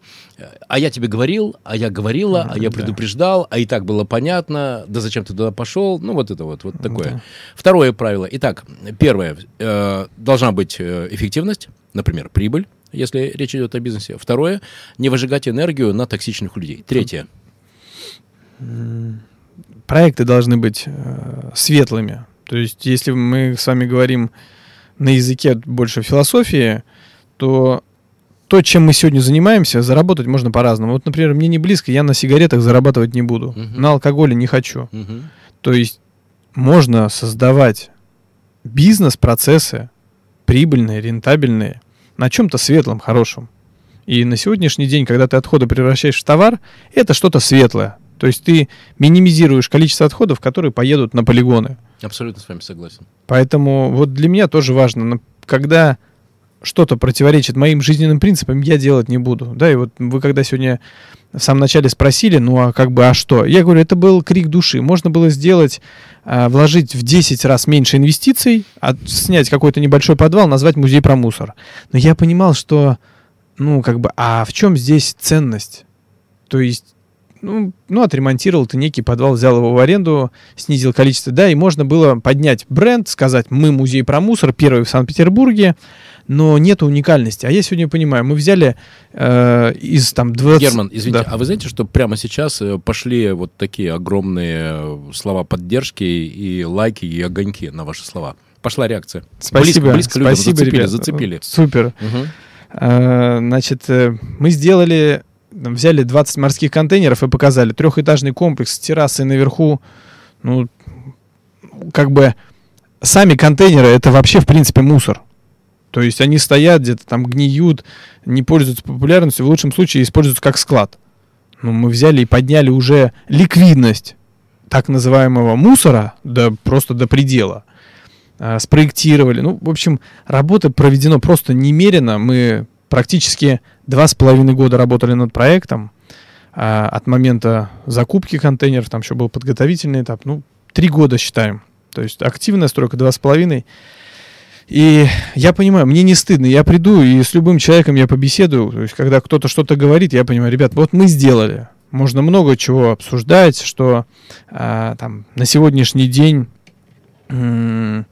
А я тебе говорил, а я говорила, а я предупреждал, а и так было понятно, да зачем ты туда пошел? Ну, вот это вот, вот такое. Да. Второе правило. Итак, первое, э, должна быть э, эффективность, например, прибыль если речь идет о бизнесе. Второе, не выжигать энергию на токсичных людей. Третье. Проекты должны быть э, светлыми. То есть, если мы с вами говорим на языке больше философии, то то, чем мы сегодня занимаемся, заработать можно по-разному. Вот, например, мне не близко, я на сигаретах зарабатывать не буду, uh-huh. на алкоголе не хочу. Uh-huh. То есть можно создавать бизнес-процессы прибыльные, рентабельные, на чем-то светлом, хорошем. И на сегодняшний день, когда ты отходы превращаешь в товар, это что-то светлое. То есть ты минимизируешь количество отходов, которые поедут на полигоны. Абсолютно с вами согласен. Поэтому вот для меня тоже важно, когда что-то противоречит моим жизненным принципам, я делать не буду. Да, и вот вы когда сегодня в самом начале спросили, ну а как бы, а что? Я говорю, это был крик души. Можно было сделать, э, вложить в 10 раз меньше инвестиций, от, снять какой-то небольшой подвал, назвать музей про мусор. Но я понимал, что, ну как бы, а в чем здесь ценность? То есть ну, ну, отремонтировал ты некий подвал, взял его в аренду, снизил количество, да, и можно было поднять бренд, сказать, мы музей про мусор, первый в Санкт-Петербурге, но нет уникальности. А я сегодня понимаю, мы взяли э, из там 20... Герман, извините, да. а вы знаете, что прямо сейчас э, пошли вот такие огромные э, слова поддержки и лайки, и огоньки на ваши слова? Пошла реакция. Спасибо, близко, близко спасибо, зацепили, ребят. зацепили. Супер. Угу. Значит, мы сделали, взяли 20 морских контейнеров и показали трехэтажный комплекс с террасой наверху. Ну, как бы сами контейнеры это вообще в принципе мусор. То есть они стоят где-то там гниют, не пользуются популярностью, в лучшем случае используются как склад. Ну, мы взяли и подняли уже ликвидность так называемого мусора до, просто до предела. А, спроектировали. Ну, в общем, работа проведена просто немерено. Мы практически два с половиной года работали над проектом. А, от момента закупки контейнеров, там еще был подготовительный этап. Ну, три года считаем. То есть активная стройка два с половиной. И я понимаю, мне не стыдно, я приду и с любым человеком я побеседую. То есть, когда кто-то что-то говорит, я понимаю, ребят, вот мы сделали. Можно много чего обсуждать, что а, там на сегодняшний день, там,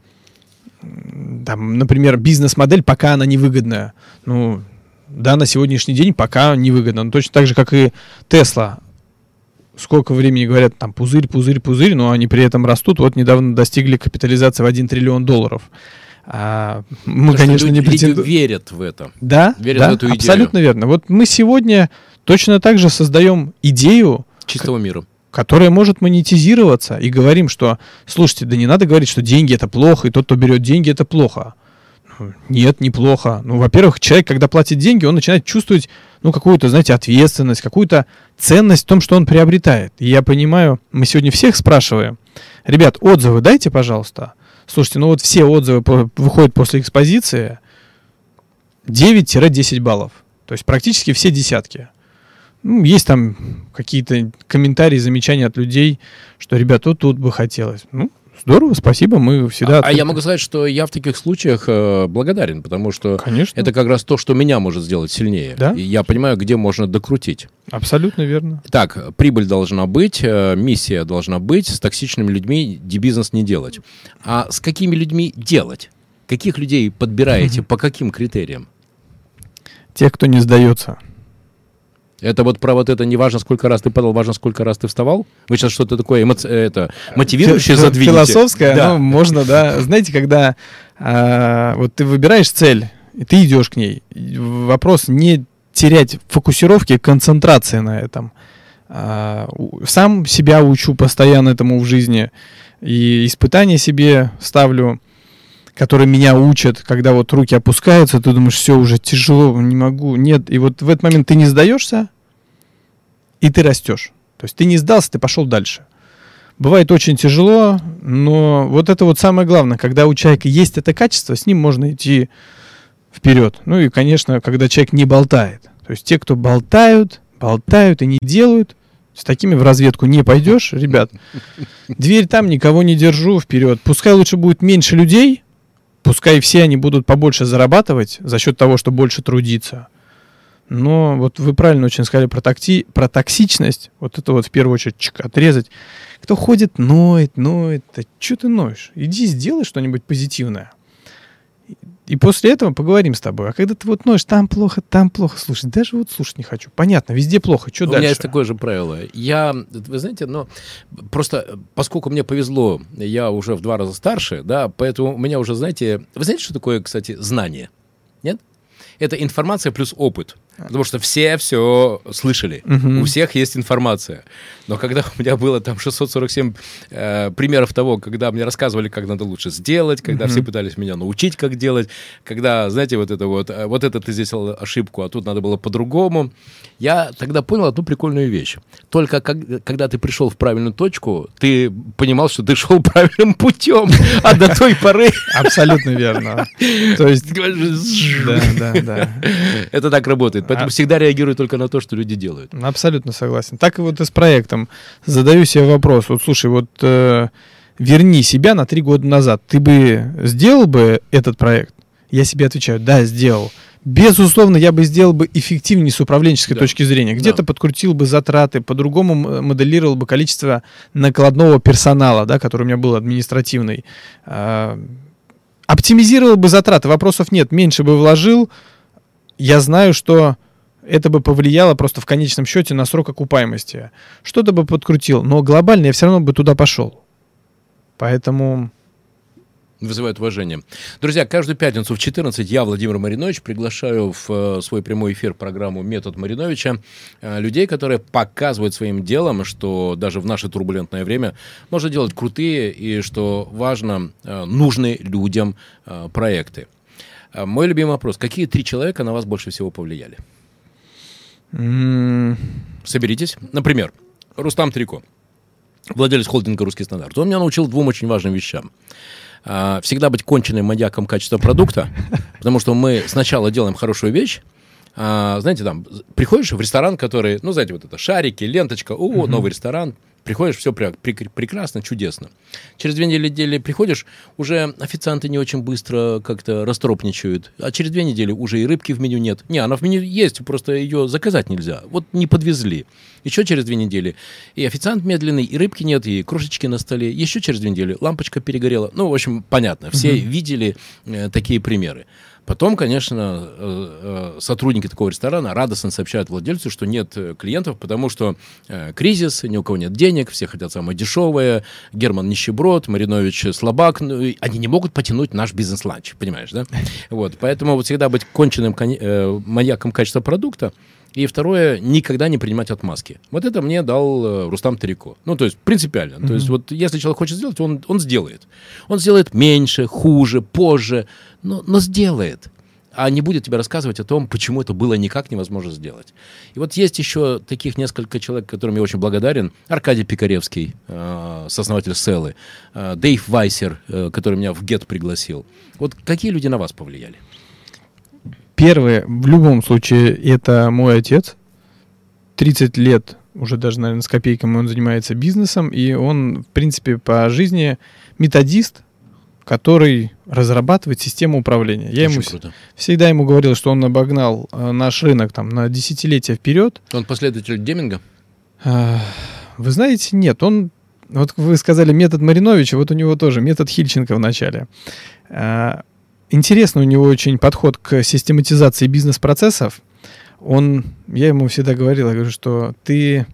например, бизнес-модель, пока она невыгодная. Ну, да, на сегодняшний день пока невыгодно. Но точно так же, как и Тесла. Сколько времени говорят, там, пузырь, пузырь, пузырь, но они при этом растут. Вот недавно достигли капитализации в 1 триллион долларов. А, мы, Потому конечно, что не люди, люди претендуем. верят в это. Да, верят да, в эту идею. абсолютно верно. Вот мы сегодня точно так же создаем идею, Чистого мира. которая может монетизироваться, и говорим, что, слушайте, да не надо говорить, что деньги это плохо, и тот, кто берет деньги, это плохо. Ну, Нет, неплохо. Ну, во-первых, человек, когда платит деньги, он начинает чувствовать, ну, какую-то, знаете, ответственность, какую-то ценность в том, что он приобретает. И я понимаю, мы сегодня всех спрашиваем, ребят, отзывы дайте, пожалуйста. Слушайте, ну вот все отзывы по- выходят после экспозиции 9-10 баллов. То есть практически все десятки. Ну, есть там какие-то комментарии, замечания от людей, что, ребят, вот тут бы хотелось. Ну, здорово, спасибо, мы всегда... а, а я могу сказать, что я в таких случаях э, благодарен, потому что Конечно, это как раз то, что меня может сделать сильнее. Да. И я понимаю, где можно докрутить. абсолютно верно. Так, прибыль должна быть, э, миссия должна быть, с токсичными людьми дебизнес не делать. А с какими людьми делать? Каких людей подбираете, по каким критериям? Те, кто не сдается. Это вот про вот это не важно, сколько раз ты падал, важно, сколько раз ты вставал? Вы сейчас что-то такое эмо- это, мотивирующее Фи- задвинете? Философское, Да. ну, можно, да. Знаете, когда а, вот ты выбираешь цель, и ты идешь к ней, вопрос не терять фокусировки, концентрации на этом. А, сам себя учу постоянно этому в жизни, и испытания себе ставлю, которые меня учат, когда вот руки опускаются, ты думаешь, все, уже тяжело, не могу, нет. И вот в этот момент ты не сдаешься, и ты растешь. То есть ты не сдался, ты пошел дальше. Бывает очень тяжело, но вот это вот самое главное, когда у человека есть это качество, с ним можно идти вперед. Ну и, конечно, когда человек не болтает. То есть те, кто болтают, болтают и не делают, с такими в разведку не пойдешь, ребят. Дверь там, никого не держу, вперед. Пускай лучше будет меньше людей, пускай все они будут побольше зарабатывать за счет того, что больше трудиться. Но вот вы правильно очень сказали про, такти, про токсичность. Вот это вот в первую очередь чик, отрезать. Кто ходит, ноет, ноет. Да что ты ноешь? Иди сделай что-нибудь позитивное. И- после этого поговорим с тобой. А когда ты вот ноешь, там плохо, там плохо, слушай, даже вот слушать не хочу. Понятно, везде плохо, что У дальше? меня есть такое же правило. Я, вы знаете, но просто э, поскольку мне повезло, я уже в два раза старше, да, поэтому у меня уже, знаете, вы знаете, что такое, кстати, знание? Нет? Это информация плюс опыт. Потому что все все слышали. Мгм. У всех есть информация. Но когда у меня было там 647 э, примеров того, когда мне рассказывали, как надо лучше сделать, когда Мгм. все пытались меня научить, как делать, когда, знаете, вот это вот, э, вот это ты здесь сделал ошибку, а тут надо было по-другому, я тогда понял одну прикольную вещь. Только как- когда ты пришел в правильную точку, ты понимал, что ты шел [LAUGHS] правильным путем, а до той поры Абсолютно верно. То есть, да, да, да. [LAUGHS] это так работает. Поэтому А- всегда реагирую только на то, что люди делают. Абсолютно согласен. Так и вот и с проектом. Задаю себе вопрос. Вот слушай, вот э, верни себя на три года назад. Ты бы сделал бы этот проект? Я себе отвечаю, да, сделал. Безусловно, я бы сделал бы эффективнее с управленческой Да. точки зрения. Где-то Да. подкрутил бы затраты, по-другому моделировал бы количество накладного персонала, да, который у меня был административный. А, Оптимизировал бы затраты, вопросов нет. Меньше бы вложил. Я знаю, что это бы повлияло просто в конечном счете на срок окупаемости. Что-то бы подкрутил, но глобально я все равно бы туда пошел. Поэтому Вызывает уважение. Друзья, каждую пятницу в 14 я, Владимир Маринович, приглашаю в э, свой прямой эфир программу «Метод Мариновича» э, людей, которые показывают своим делом, что даже в наше турбулентное время можно делать крутые и, что важно, э, нужные людям проекты. Э, Мой любимый вопрос. Какие три человека на вас больше всего повлияли? Соберитесь. Например, Рустам Трико, владелец холдинга «Русский стандарт». Он меня научил двум очень важным вещам. А, Всегда быть конченным маньяком качества продукта, [LAUGHS] потому что мы сначала делаем хорошую вещь, а, знаете, там, приходишь в ресторан, который, ну, знаете, вот это шарики, ленточка, о, новый ресторан, приходишь, все прекрасно, чудесно. Через две недели приходишь, уже официанты не очень быстро как-то растропничают, а через две недели уже и рыбки в меню нет. Не, она в меню есть, просто ее заказать нельзя. Вот не подвезли. Еще через две недели и официант медленный, и рыбки нет, и крошечки на столе. Еще через две недели лампочка перегорела. Ну, в общем, понятно. Все видели э, такие примеры. Потом, конечно, э, э, сотрудники такого ресторана радостно сообщают владельцу, что нет э, клиентов, потому что кризис, ни у кого нет денег, все хотят самое дешевое, Герман нищеброд, Маринович слабак, ну, они не могут потянуть наш бизнес-ланч, понимаешь, да? [LAUGHS] Вот, поэтому вот всегда быть конченным маньяком качества продукта, и второе, никогда не принимать отмазки. Вот это мне дал э, Рустам Тарико. Ну, то есть принципиально. То есть вот если человек хочет сделать, он, он сделает. Он сделает меньше, хуже, позже, но, но сделает. А не будет тебе рассказывать о том, почему это было никак невозможно сделать. И вот есть еще таких несколько человек, которым я очень благодарен. Аркадий Пикаревский, э, сооснователь Селы, э, Дэйв Вайсер, э, который меня в ГЕТ пригласил. Вот какие люди на вас повлияли? Первое, в любом случае, это мой отец. 30 лет, уже даже, наверное, с копейками он занимается бизнесом, и он, в принципе, по жизни методист, который разрабатывает систему управления. Я Очень ему круто. всегда ему говорил, что он обогнал э, наш рынок там на десятилетия вперед. Он последователь Деминга? А, Вы знаете, нет, он, вот вы сказали метод Мариновича, вот у него тоже метод Хильченко в начале. Интересно у него очень подход к систематизации бизнес-процессов. Он, я ему всегда говорил, я говорю, что ты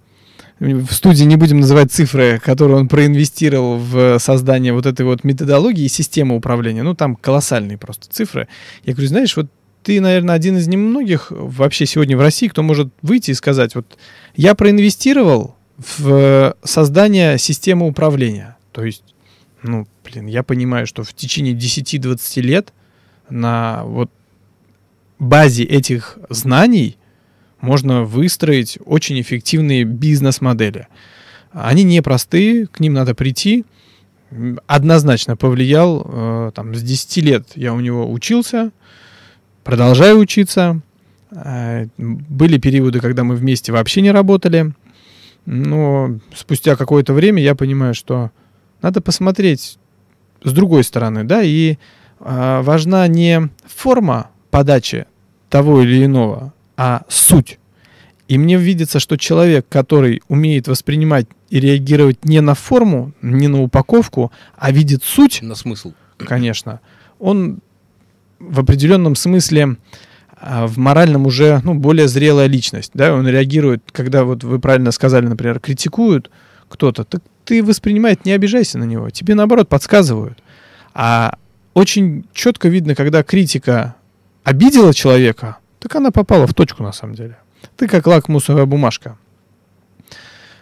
в студии не будем называть цифры, которые он проинвестировал в создание вот этой вот методологии и системы управления. Ну, там колоссальные просто цифры. Я говорю, знаешь, вот ты, наверное, один из немногих вообще сегодня в России, кто может выйти и сказать, вот я проинвестировал в создание системы управления. То есть, ну, блин, я понимаю, что в течение 10-20 лет на вот базе этих знаний можно выстроить очень эффективные бизнес-модели. Они непростые, к ним надо прийти. Однозначно повлиял, э, там, с 10 лет я у него учился, продолжаю учиться. Э, Были периоды, когда мы вместе вообще не работали. Но спустя какое-то время я понимаю, что надо посмотреть с другой стороны, да, и важна не форма подачи того или иного, а суть. И мне видится, что человек, который умеет воспринимать и реагировать не на форму, не на упаковку, а видит суть, На смысл. конечно, он в определенном смысле а, в моральном уже ну, более зрелая личность. Да? Он реагирует, когда вот вы правильно сказали, например, критикуют кто-то, так ты воспринимай, не обижайся на него. Тебе наоборот подсказывают. А очень четко видно, когда критика обидела человека, так она попала в точку на самом деле. Ты как лакмусовая бумажка.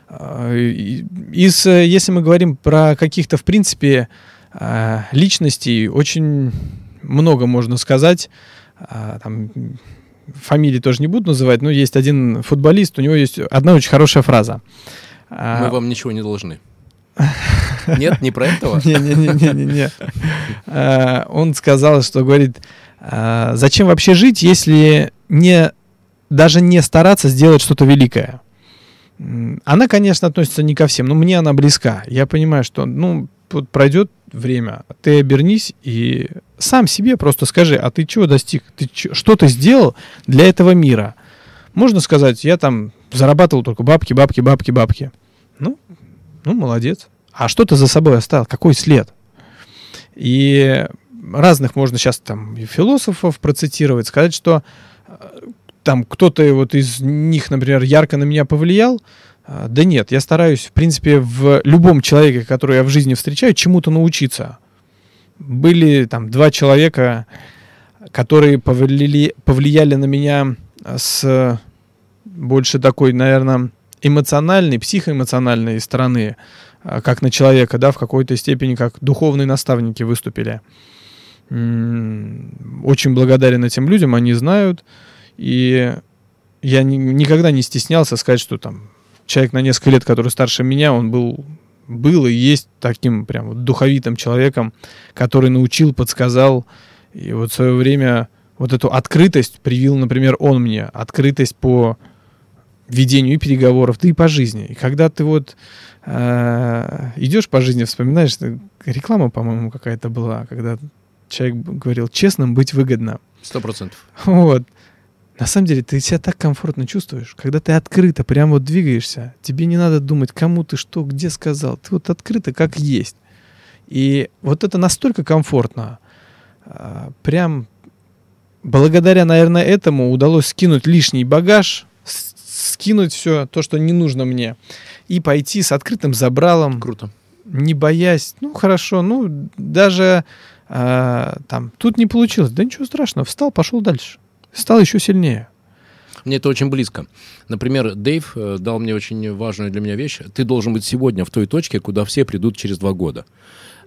А, Из, если мы говорим про каких-то, в принципе, а, личностей, очень много можно сказать. А, Там, фамилии тоже не буду называть, но есть один футболист, у него есть одна очень хорошая фраза. Мы вам ничего не должны. [LAUGHS] Нет, не про этого? [LAUGHS] Не-не-не-не-не. А, Он сказал, что говорит, а, зачем вообще жить, если не даже не стараться сделать что-то великое. она, конечно, относится не ко всем, но мне она близка. Я понимаю, что, ну, вот пройдет время, ты обернись и сам себе просто скажи, а ты чего достиг? Ты чё, что ты сделал для этого мира? Можно сказать, я там зарабатывал только бабки, бабки, бабки, бабки. Ну, ну, молодец. А что ты за собой оставил? Какой след? И разных можно сейчас там и философов процитировать, сказать, что э, там кто-то вот из них, например, ярко на меня повлиял. А, да нет, я стараюсь, в принципе, в любом человеке, который я в жизни встречаю, чему-то научиться. Были там два человека, которые повлияли, повлияли на меня с больше такой, наверное, эмоциональной, психоэмоциональной стороны, как на человека, да, в какой-то степени как духовные наставники выступили. Очень благодарен этим людям, они знают, и я ни, никогда не стеснялся сказать, что там человек на несколько лет, который старше меня, он был, был и есть таким прям духовитым человеком, который научил, подсказал, и вот в свое время вот эту открытость привил, например, он мне, открытость по ведению и переговоров, да и по жизни. И когда ты вот э, идешь по жизни, вспоминаешь, реклама, по-моему, какая-то была, когда человек говорил, честным быть выгодно. Сто процентов. Вот. На самом деле ты себя так комфортно чувствуешь, когда ты открыто прям вот двигаешься. Тебе не надо думать, кому ты что, где сказал. Ты вот открыто как есть. И вот это настолько комфортно. А, прям благодаря, наверное, этому удалось скинуть лишний багаж, скинуть все то, что не нужно мне, и пойти с открытым забралом. Круто. Не боясь, ну хорошо, ну даже э, там тут не получилось, да ничего страшного, встал, пошел дальше, стал еще сильнее. Мне это очень близко. Например, Дэйв э, дал мне очень важную для меня вещь. Ты должен быть сегодня в той точке, куда все придут через два года.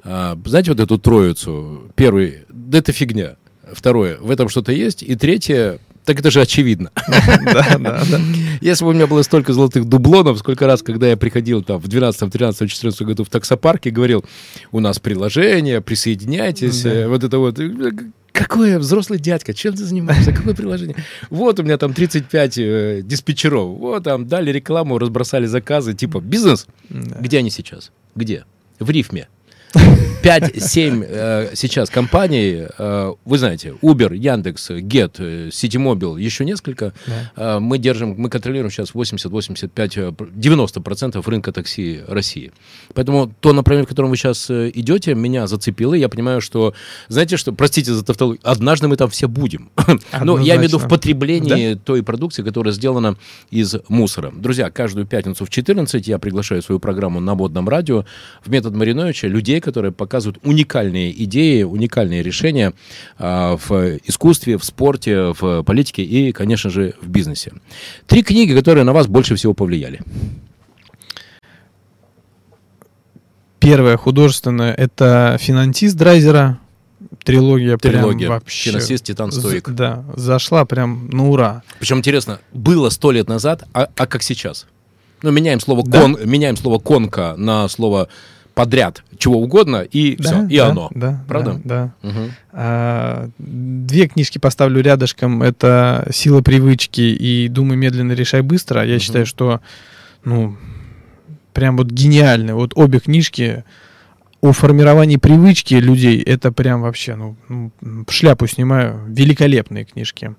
А, знаете вот эту троицу? Первый, да это фигня. Второе, в этом что-то есть. И третье, так это же очевидно. [LAUGHS] Да, да, да. Если бы у меня было столько золотых дублонов, сколько раз, когда я приходил там в 12, 13, 14 году в таксопарке, говорил, у нас приложение, присоединяйтесь, вот это вот. Какой взрослый дядька, чем ты занимаешься, какое приложение? Вот у меня там 35 э, диспетчеров, вот там дали рекламу, разбросали заказы, типа бизнес. Да. Где они сейчас? Где? В рифме. 5-7 э, сейчас компаний, э, вы знаете, Uber, Яндекс, Get, э, Citymobil, еще несколько. Да. Э, мы держим, мы контролируем сейчас 80-85, 90% э, рынка такси России. Поэтому то направление, в котором вы сейчас э, идете, меня зацепило. Я понимаю, что, знаете что, простите за тавтологию, однажды мы там все будем. [LAUGHS] Но я имею в виду в потреблении да? той продукции, которая сделана из мусора. Друзья, каждую пятницу в 14 я приглашаю свою программу на водном радио в метод Мариновича людей, которые показывают уникальные идеи, уникальные решения а, в искусстве, в спорте, в политике и, конечно же, в бизнесе. Три книги, которые на вас больше всего повлияли. Первая художественная – это «Финансист» Драйзера. Трилогия, Трилогия. прям вообще... Финансист, Титан, Стоик. Да, зашла прям на ура. Причем интересно, было сто лет назад, а, а как сейчас? Ну, меняем слово, да? кон, меняем слово «конка» на слово подряд чего угодно, и да, все, и да, оно. Да, Правда? Да. да. Угу. А, две книжки поставлю рядышком. Это «Сила привычки» и «Думай медленно, решай быстро». Я угу. считаю, что, ну, прям вот гениальные. Вот обе книжки о формировании привычки людей, это прям вообще, ну, ну шляпу снимаю, великолепные книжки.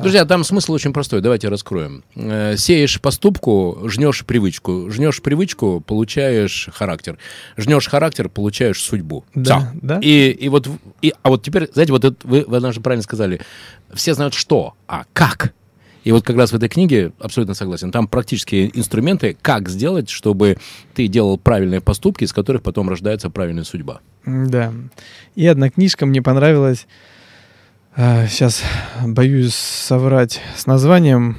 Друзья, там смысл очень простой, давайте раскроем. Э, сеешь поступку, жнешь привычку. Жнешь привычку, получаешь характер. Жнешь характер, получаешь судьбу. Да, Все. да. И, и вот, и, а вот теперь, знаете, вот это, вы, вы даже правильно сказали, все знают что, а как. И вот как раз в этой книге, абсолютно согласен, там практические инструменты, как сделать, чтобы ты делал правильные поступки, из которых потом рождается правильная судьба. Да. И одна книжка мне понравилась Сейчас а, боюсь соврать с названием.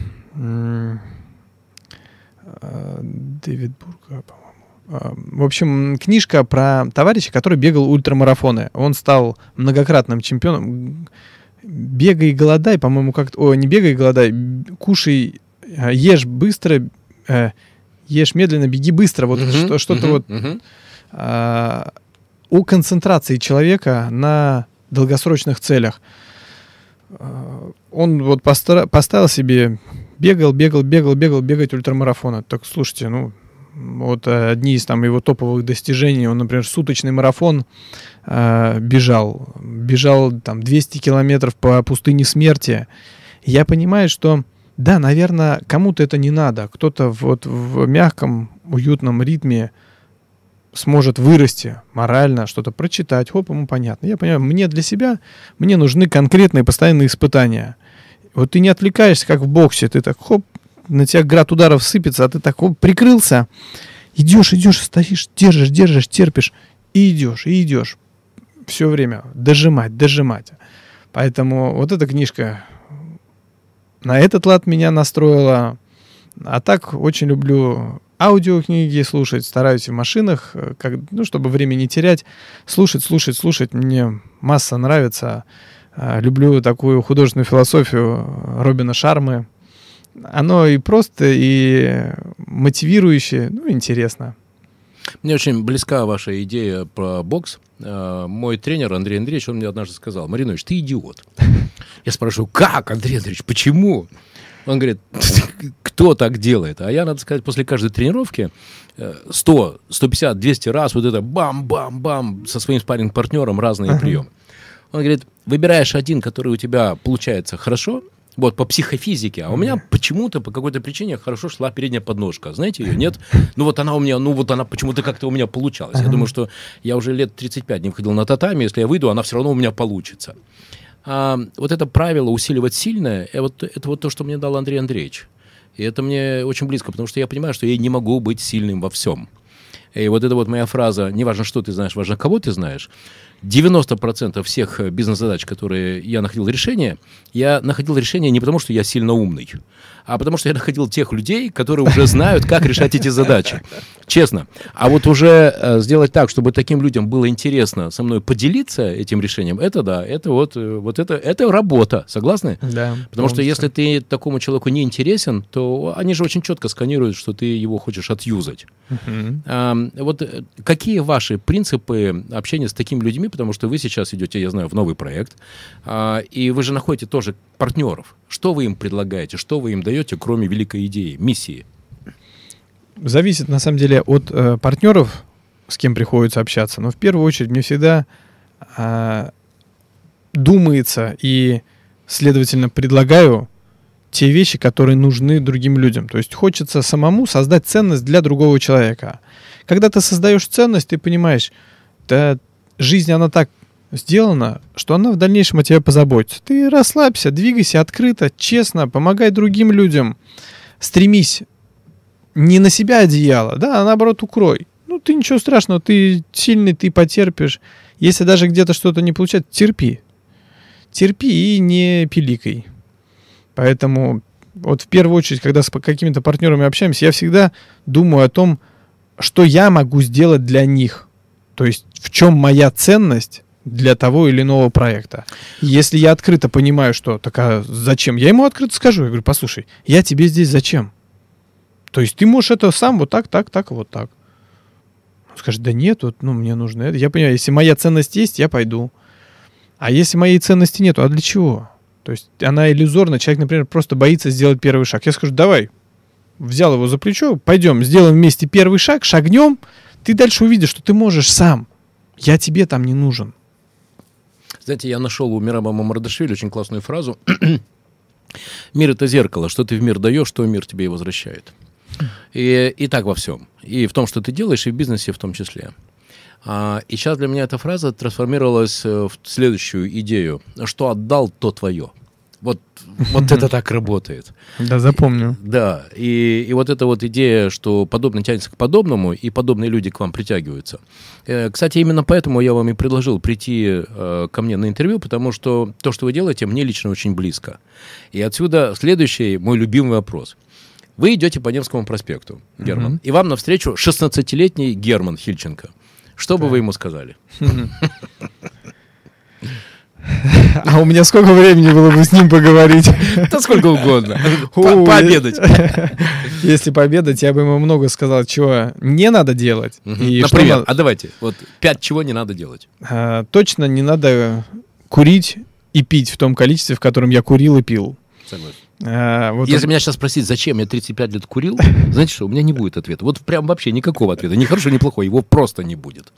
А, Дэвид Бурга, по-моему. А, в общем, книжка про товарища, который бегал ультрамарафоны. Он стал многократным чемпионом. Бегай и голодай, по-моему, как-то... О, не бегай и голодай, кушай, ешь быстро, э, ешь медленно, беги быстро. Вот uh-huh, что, что-то uh-huh, вот... Uh-huh. А, о концентрации человека на долгосрочных целях. Э, он вот поставил себе бегал, бегал, бегал, бегал, бегать ультрамарафоны. Так, слушайте, ну, вот э, одни из там его топовых достижений, он, например, суточный марафон э, бежал, бежал там 200 километров по пустыне смерти. Я понимаю, что да, наверное, кому-то это не надо, кто-то вот в мягком, уютном ритме сможет вырасти морально, что-то прочитать, хоп, ему понятно. Я понимаю, мне для себя, мне нужны конкретные постоянные испытания. Вот ты не отвлекаешься, как в боксе, ты так, хоп, на тебя град ударов сыпется, а ты так хоп, прикрылся, идешь, идешь, стоишь, держишь, держишь, терпишь, и идешь, и идешь. Все время дожимать, дожимать. Поэтому вот эта книжка на этот лад меня настроила. А так очень люблю аудиокниги слушать, стараюсь в машинах, э, как, ну, чтобы время не терять. Слушать, слушать, слушать. Мне масса нравится. А, люблю такую художественную философию Робина Шармы. Оно и просто, и мотивирующее, ну, интересно. Мне очень близка ваша идея про бокс. Мой тренер Андрей Андреевич, он мне однажды сказал, Маринович, ты идиот. Я спрашиваю, как, Андрей Андреевич, почему? Он говорит, [LAUGHS] кто так делает? А я, надо сказать, после каждой тренировки 100, 150, 200 раз вот это бам-бам-бам со своим спарринг-партнером разные uh-huh. приемы. Он говорит, выбираешь один, который у тебя получается хорошо, вот, по психофизике. А у меня почему-то, по какой-то причине, хорошо шла передняя подножка. Знаете ее, нет? Ну вот она у меня, ну вот она почему-то как-то у меня получалась. Я думаю, что я уже лет 35 не входил на татами. Если я выйду, она все равно у меня получится а, вот это правило усиливать сильное, э, вот, это вот то, что мне дал Андрей Андреевич. И это мне очень близко, потому что я понимаю, что я не могу быть сильным во всем. И вот эта вот моя фраза, не важно, что ты знаешь, важно, кого ты знаешь, 90% всех бизнес-задач, которые я находил решение, я находил решение не потому, что я сильно умный, а потому что я находил тех людей, которые уже знают, как решать эти задачи. Честно. А вот уже э, сделать так, чтобы таким людям было интересно со мной поделиться этим решением, это да, это вот, э, вот это, это работа. Согласны? Да. Потому что если ты такому человеку не интересен, то они же очень четко сканируют, что ты его хочешь отюзать. Uh-huh. А, вот э, какие ваши принципы общения с такими людьми, потому что вы сейчас идете, я знаю, в новый проект, а, и вы же находите тоже партнеров. Что вы им предлагаете, что вы им даете, кроме великой идеи, миссии? Зависит, на самом деле, от э, партнеров, с кем приходится общаться. Но в первую очередь мне всегда э, думается и, следовательно, предлагаю те вещи, которые нужны другим людям. То есть хочется самому создать ценность для другого человека. Когда ты создаешь ценность, ты понимаешь, да, жизнь, она так сделана, что она в дальнейшем о тебе позаботится. Ты расслабься, двигайся открыто, честно, помогай другим людям. Стремись не на себя одеяло, да, а наоборот укрой. Ну, ты ничего страшного, ты сильный, ты потерпишь. Если даже где-то что-то не получается, терпи. Терпи и не пиликай. Поэтому вот в первую очередь, когда с какими-то партнерами общаемся, я всегда думаю о том, что я могу сделать для них. То есть в чем моя ценность для того или иного проекта. Если я открыто понимаю, что такая, зачем, я ему открыто скажу. Я говорю, послушай, я тебе здесь зачем? То есть ты можешь это сам вот так, так, так, вот так. Он скажет, да нет, вот, ну, мне нужно это. Я понимаю, если моя ценность есть, я пойду. А если моей ценности нету, а для чего? То есть она иллюзорна. Человек, например, просто боится сделать первый шаг. Я скажу, давай, взял его за плечо, пойдем, сделаем вместе первый шаг, шагнем, ты дальше увидишь, что ты можешь сам. Я тебе там не нужен. Знаете, я нашел у Мираба Мамардашвили очень классную фразу. [CLEARS THROAT] Мир — это зеркало. Что ты в мир даешь, что мир тебе и возвращает. И, и так во всем. И в том, что ты делаешь, и в бизнесе в том числе. А, и сейчас для меня эта фраза трансформировалась э, в следующую идею. Что отдал, то твое. Вот, вот это так работает. [LAUGHS] Да, запомню. Да, и, и вот эта вот идея, что подобное тянется к подобному, и подобные люди к вам притягиваются. Э, кстати, именно поэтому я вам и предложил прийти э, ко мне на интервью, потому что то, что вы делаете, мне лично очень близко. И отсюда следующий мой любимый вопрос. Вы идете по Невскому проспекту, Герман, mm-hmm. и вам навстречу 16-летний Герман Хильченко. Что бы вы ему сказали? [LAUGHS] [LAUGHS] А у меня сколько времени было бы с ним поговорить? Да сколько угодно. Пообедать. Если пообедать, я бы ему много сказал, чего не надо делать. Например, а давайте, вот пять чего не надо делать. А, точно не надо курить и пить в том количестве, в котором я курил и пил. Согласен. А, вот Если он... меня сейчас спросить, зачем я 35 лет курил, [LAUGHS] знаете что, у меня не будет ответа. Вот прям вообще никакого ответа. Ни хорошего, ни плохого. Его просто не будет.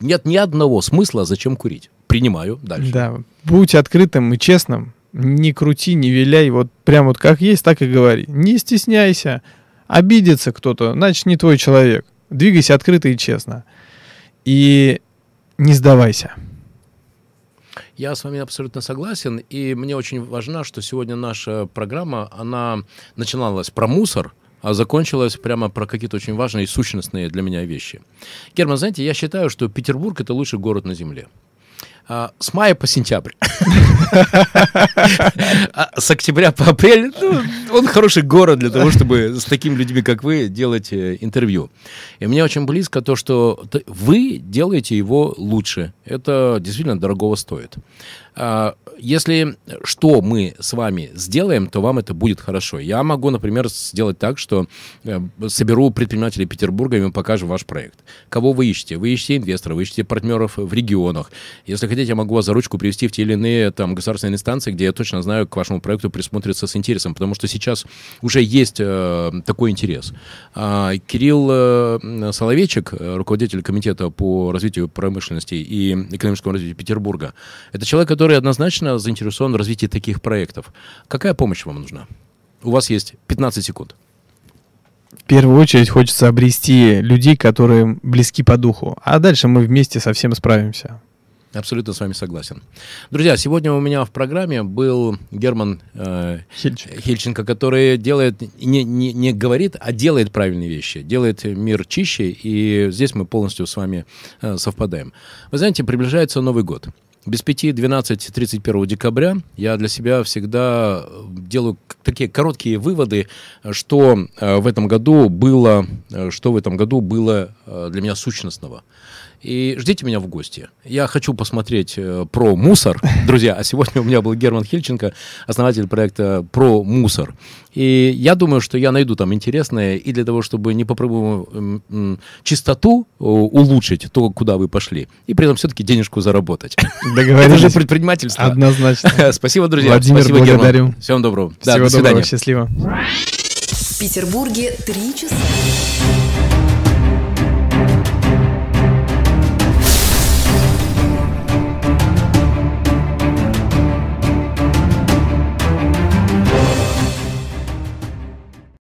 Нет ни одного смысла, зачем курить. Принимаю. Дальше. Да. Будь открытым и честным. Не крути, не виляй. Вот прям вот как есть, так и говори. Не стесняйся. Обидится кто-то, значит, не твой человек. Двигайся открыто и честно. И не сдавайся. Я с вами абсолютно согласен, и мне очень важно, что сегодня наша программа, она начиналась про мусор, а закончилась прямо про какие-то очень важные и сущностные для меня вещи. Герман, знаете, я считаю, что Петербург — это лучший город на Земле. А, с мая по сентябрь. [LAUGHS] А с октября по апрель, ну, он хороший город для того, чтобы с такими людьми, как вы, делать э, интервью. И мне очень близко то, что вы делаете его лучше. Это действительно дорогого стоит. А, если что мы с вами сделаем, то вам это будет хорошо. Я могу, например, сделать так, что э, соберу предпринимателей Петербурга, и мы покажем ваш проект. Кого вы ищете? Вы ищете инвесторов, вы ищете партнеров в регионах. Если хотите, я могу вас за ручку привести в те или иные там, государственные инстанции, где я точно знаю, к вашему проекту присмотрятся с интересом, потому что сейчас уже есть э, такой интерес. А, Кирилл э, Соловейчик, руководитель комитета по развитию промышленности и экономическому развитию Петербурга, это человек, который который однозначно заинтересован в развитии таких проектов. Какая помощь вам нужна? У вас есть 15 секунд. В первую очередь хочется обрести людей, которые близки по духу, а дальше мы вместе со всем справимся. Абсолютно с вами согласен. Друзья, сегодня у меня в программе был Герман э, Хильченко. Хильченко, который делает, не, не, не говорит, а делает правильные вещи, делает мир чище, и здесь мы полностью с вами э, совпадаем. Вы знаете, приближается Новый год. Без пяти 12 31 декабря я для себя всегда э, делаю такие короткие выводы, что э, в этом году было, э, что в этом году было для меня сущностного. И ждите меня в гости. Я хочу посмотреть э, про мусор, [LAUGHS] друзья. А сегодня у меня был Герман Хильченко, основатель проекта про мусор. И я думаю, что я найду там интересное и для того, чтобы не попробую чистоту улучшить, то, куда вы пошли, и при этом все-таки денежку заработать. Договорились. [LAUGHS] Это же предпринимательство. Однозначно. [LAUGHS] Спасибо, друзья. Владимир, Спасибо, благодарю. Герман. Всем доброго. Всего да, до доброго, свидания. счастливо. В Петербурге три часа.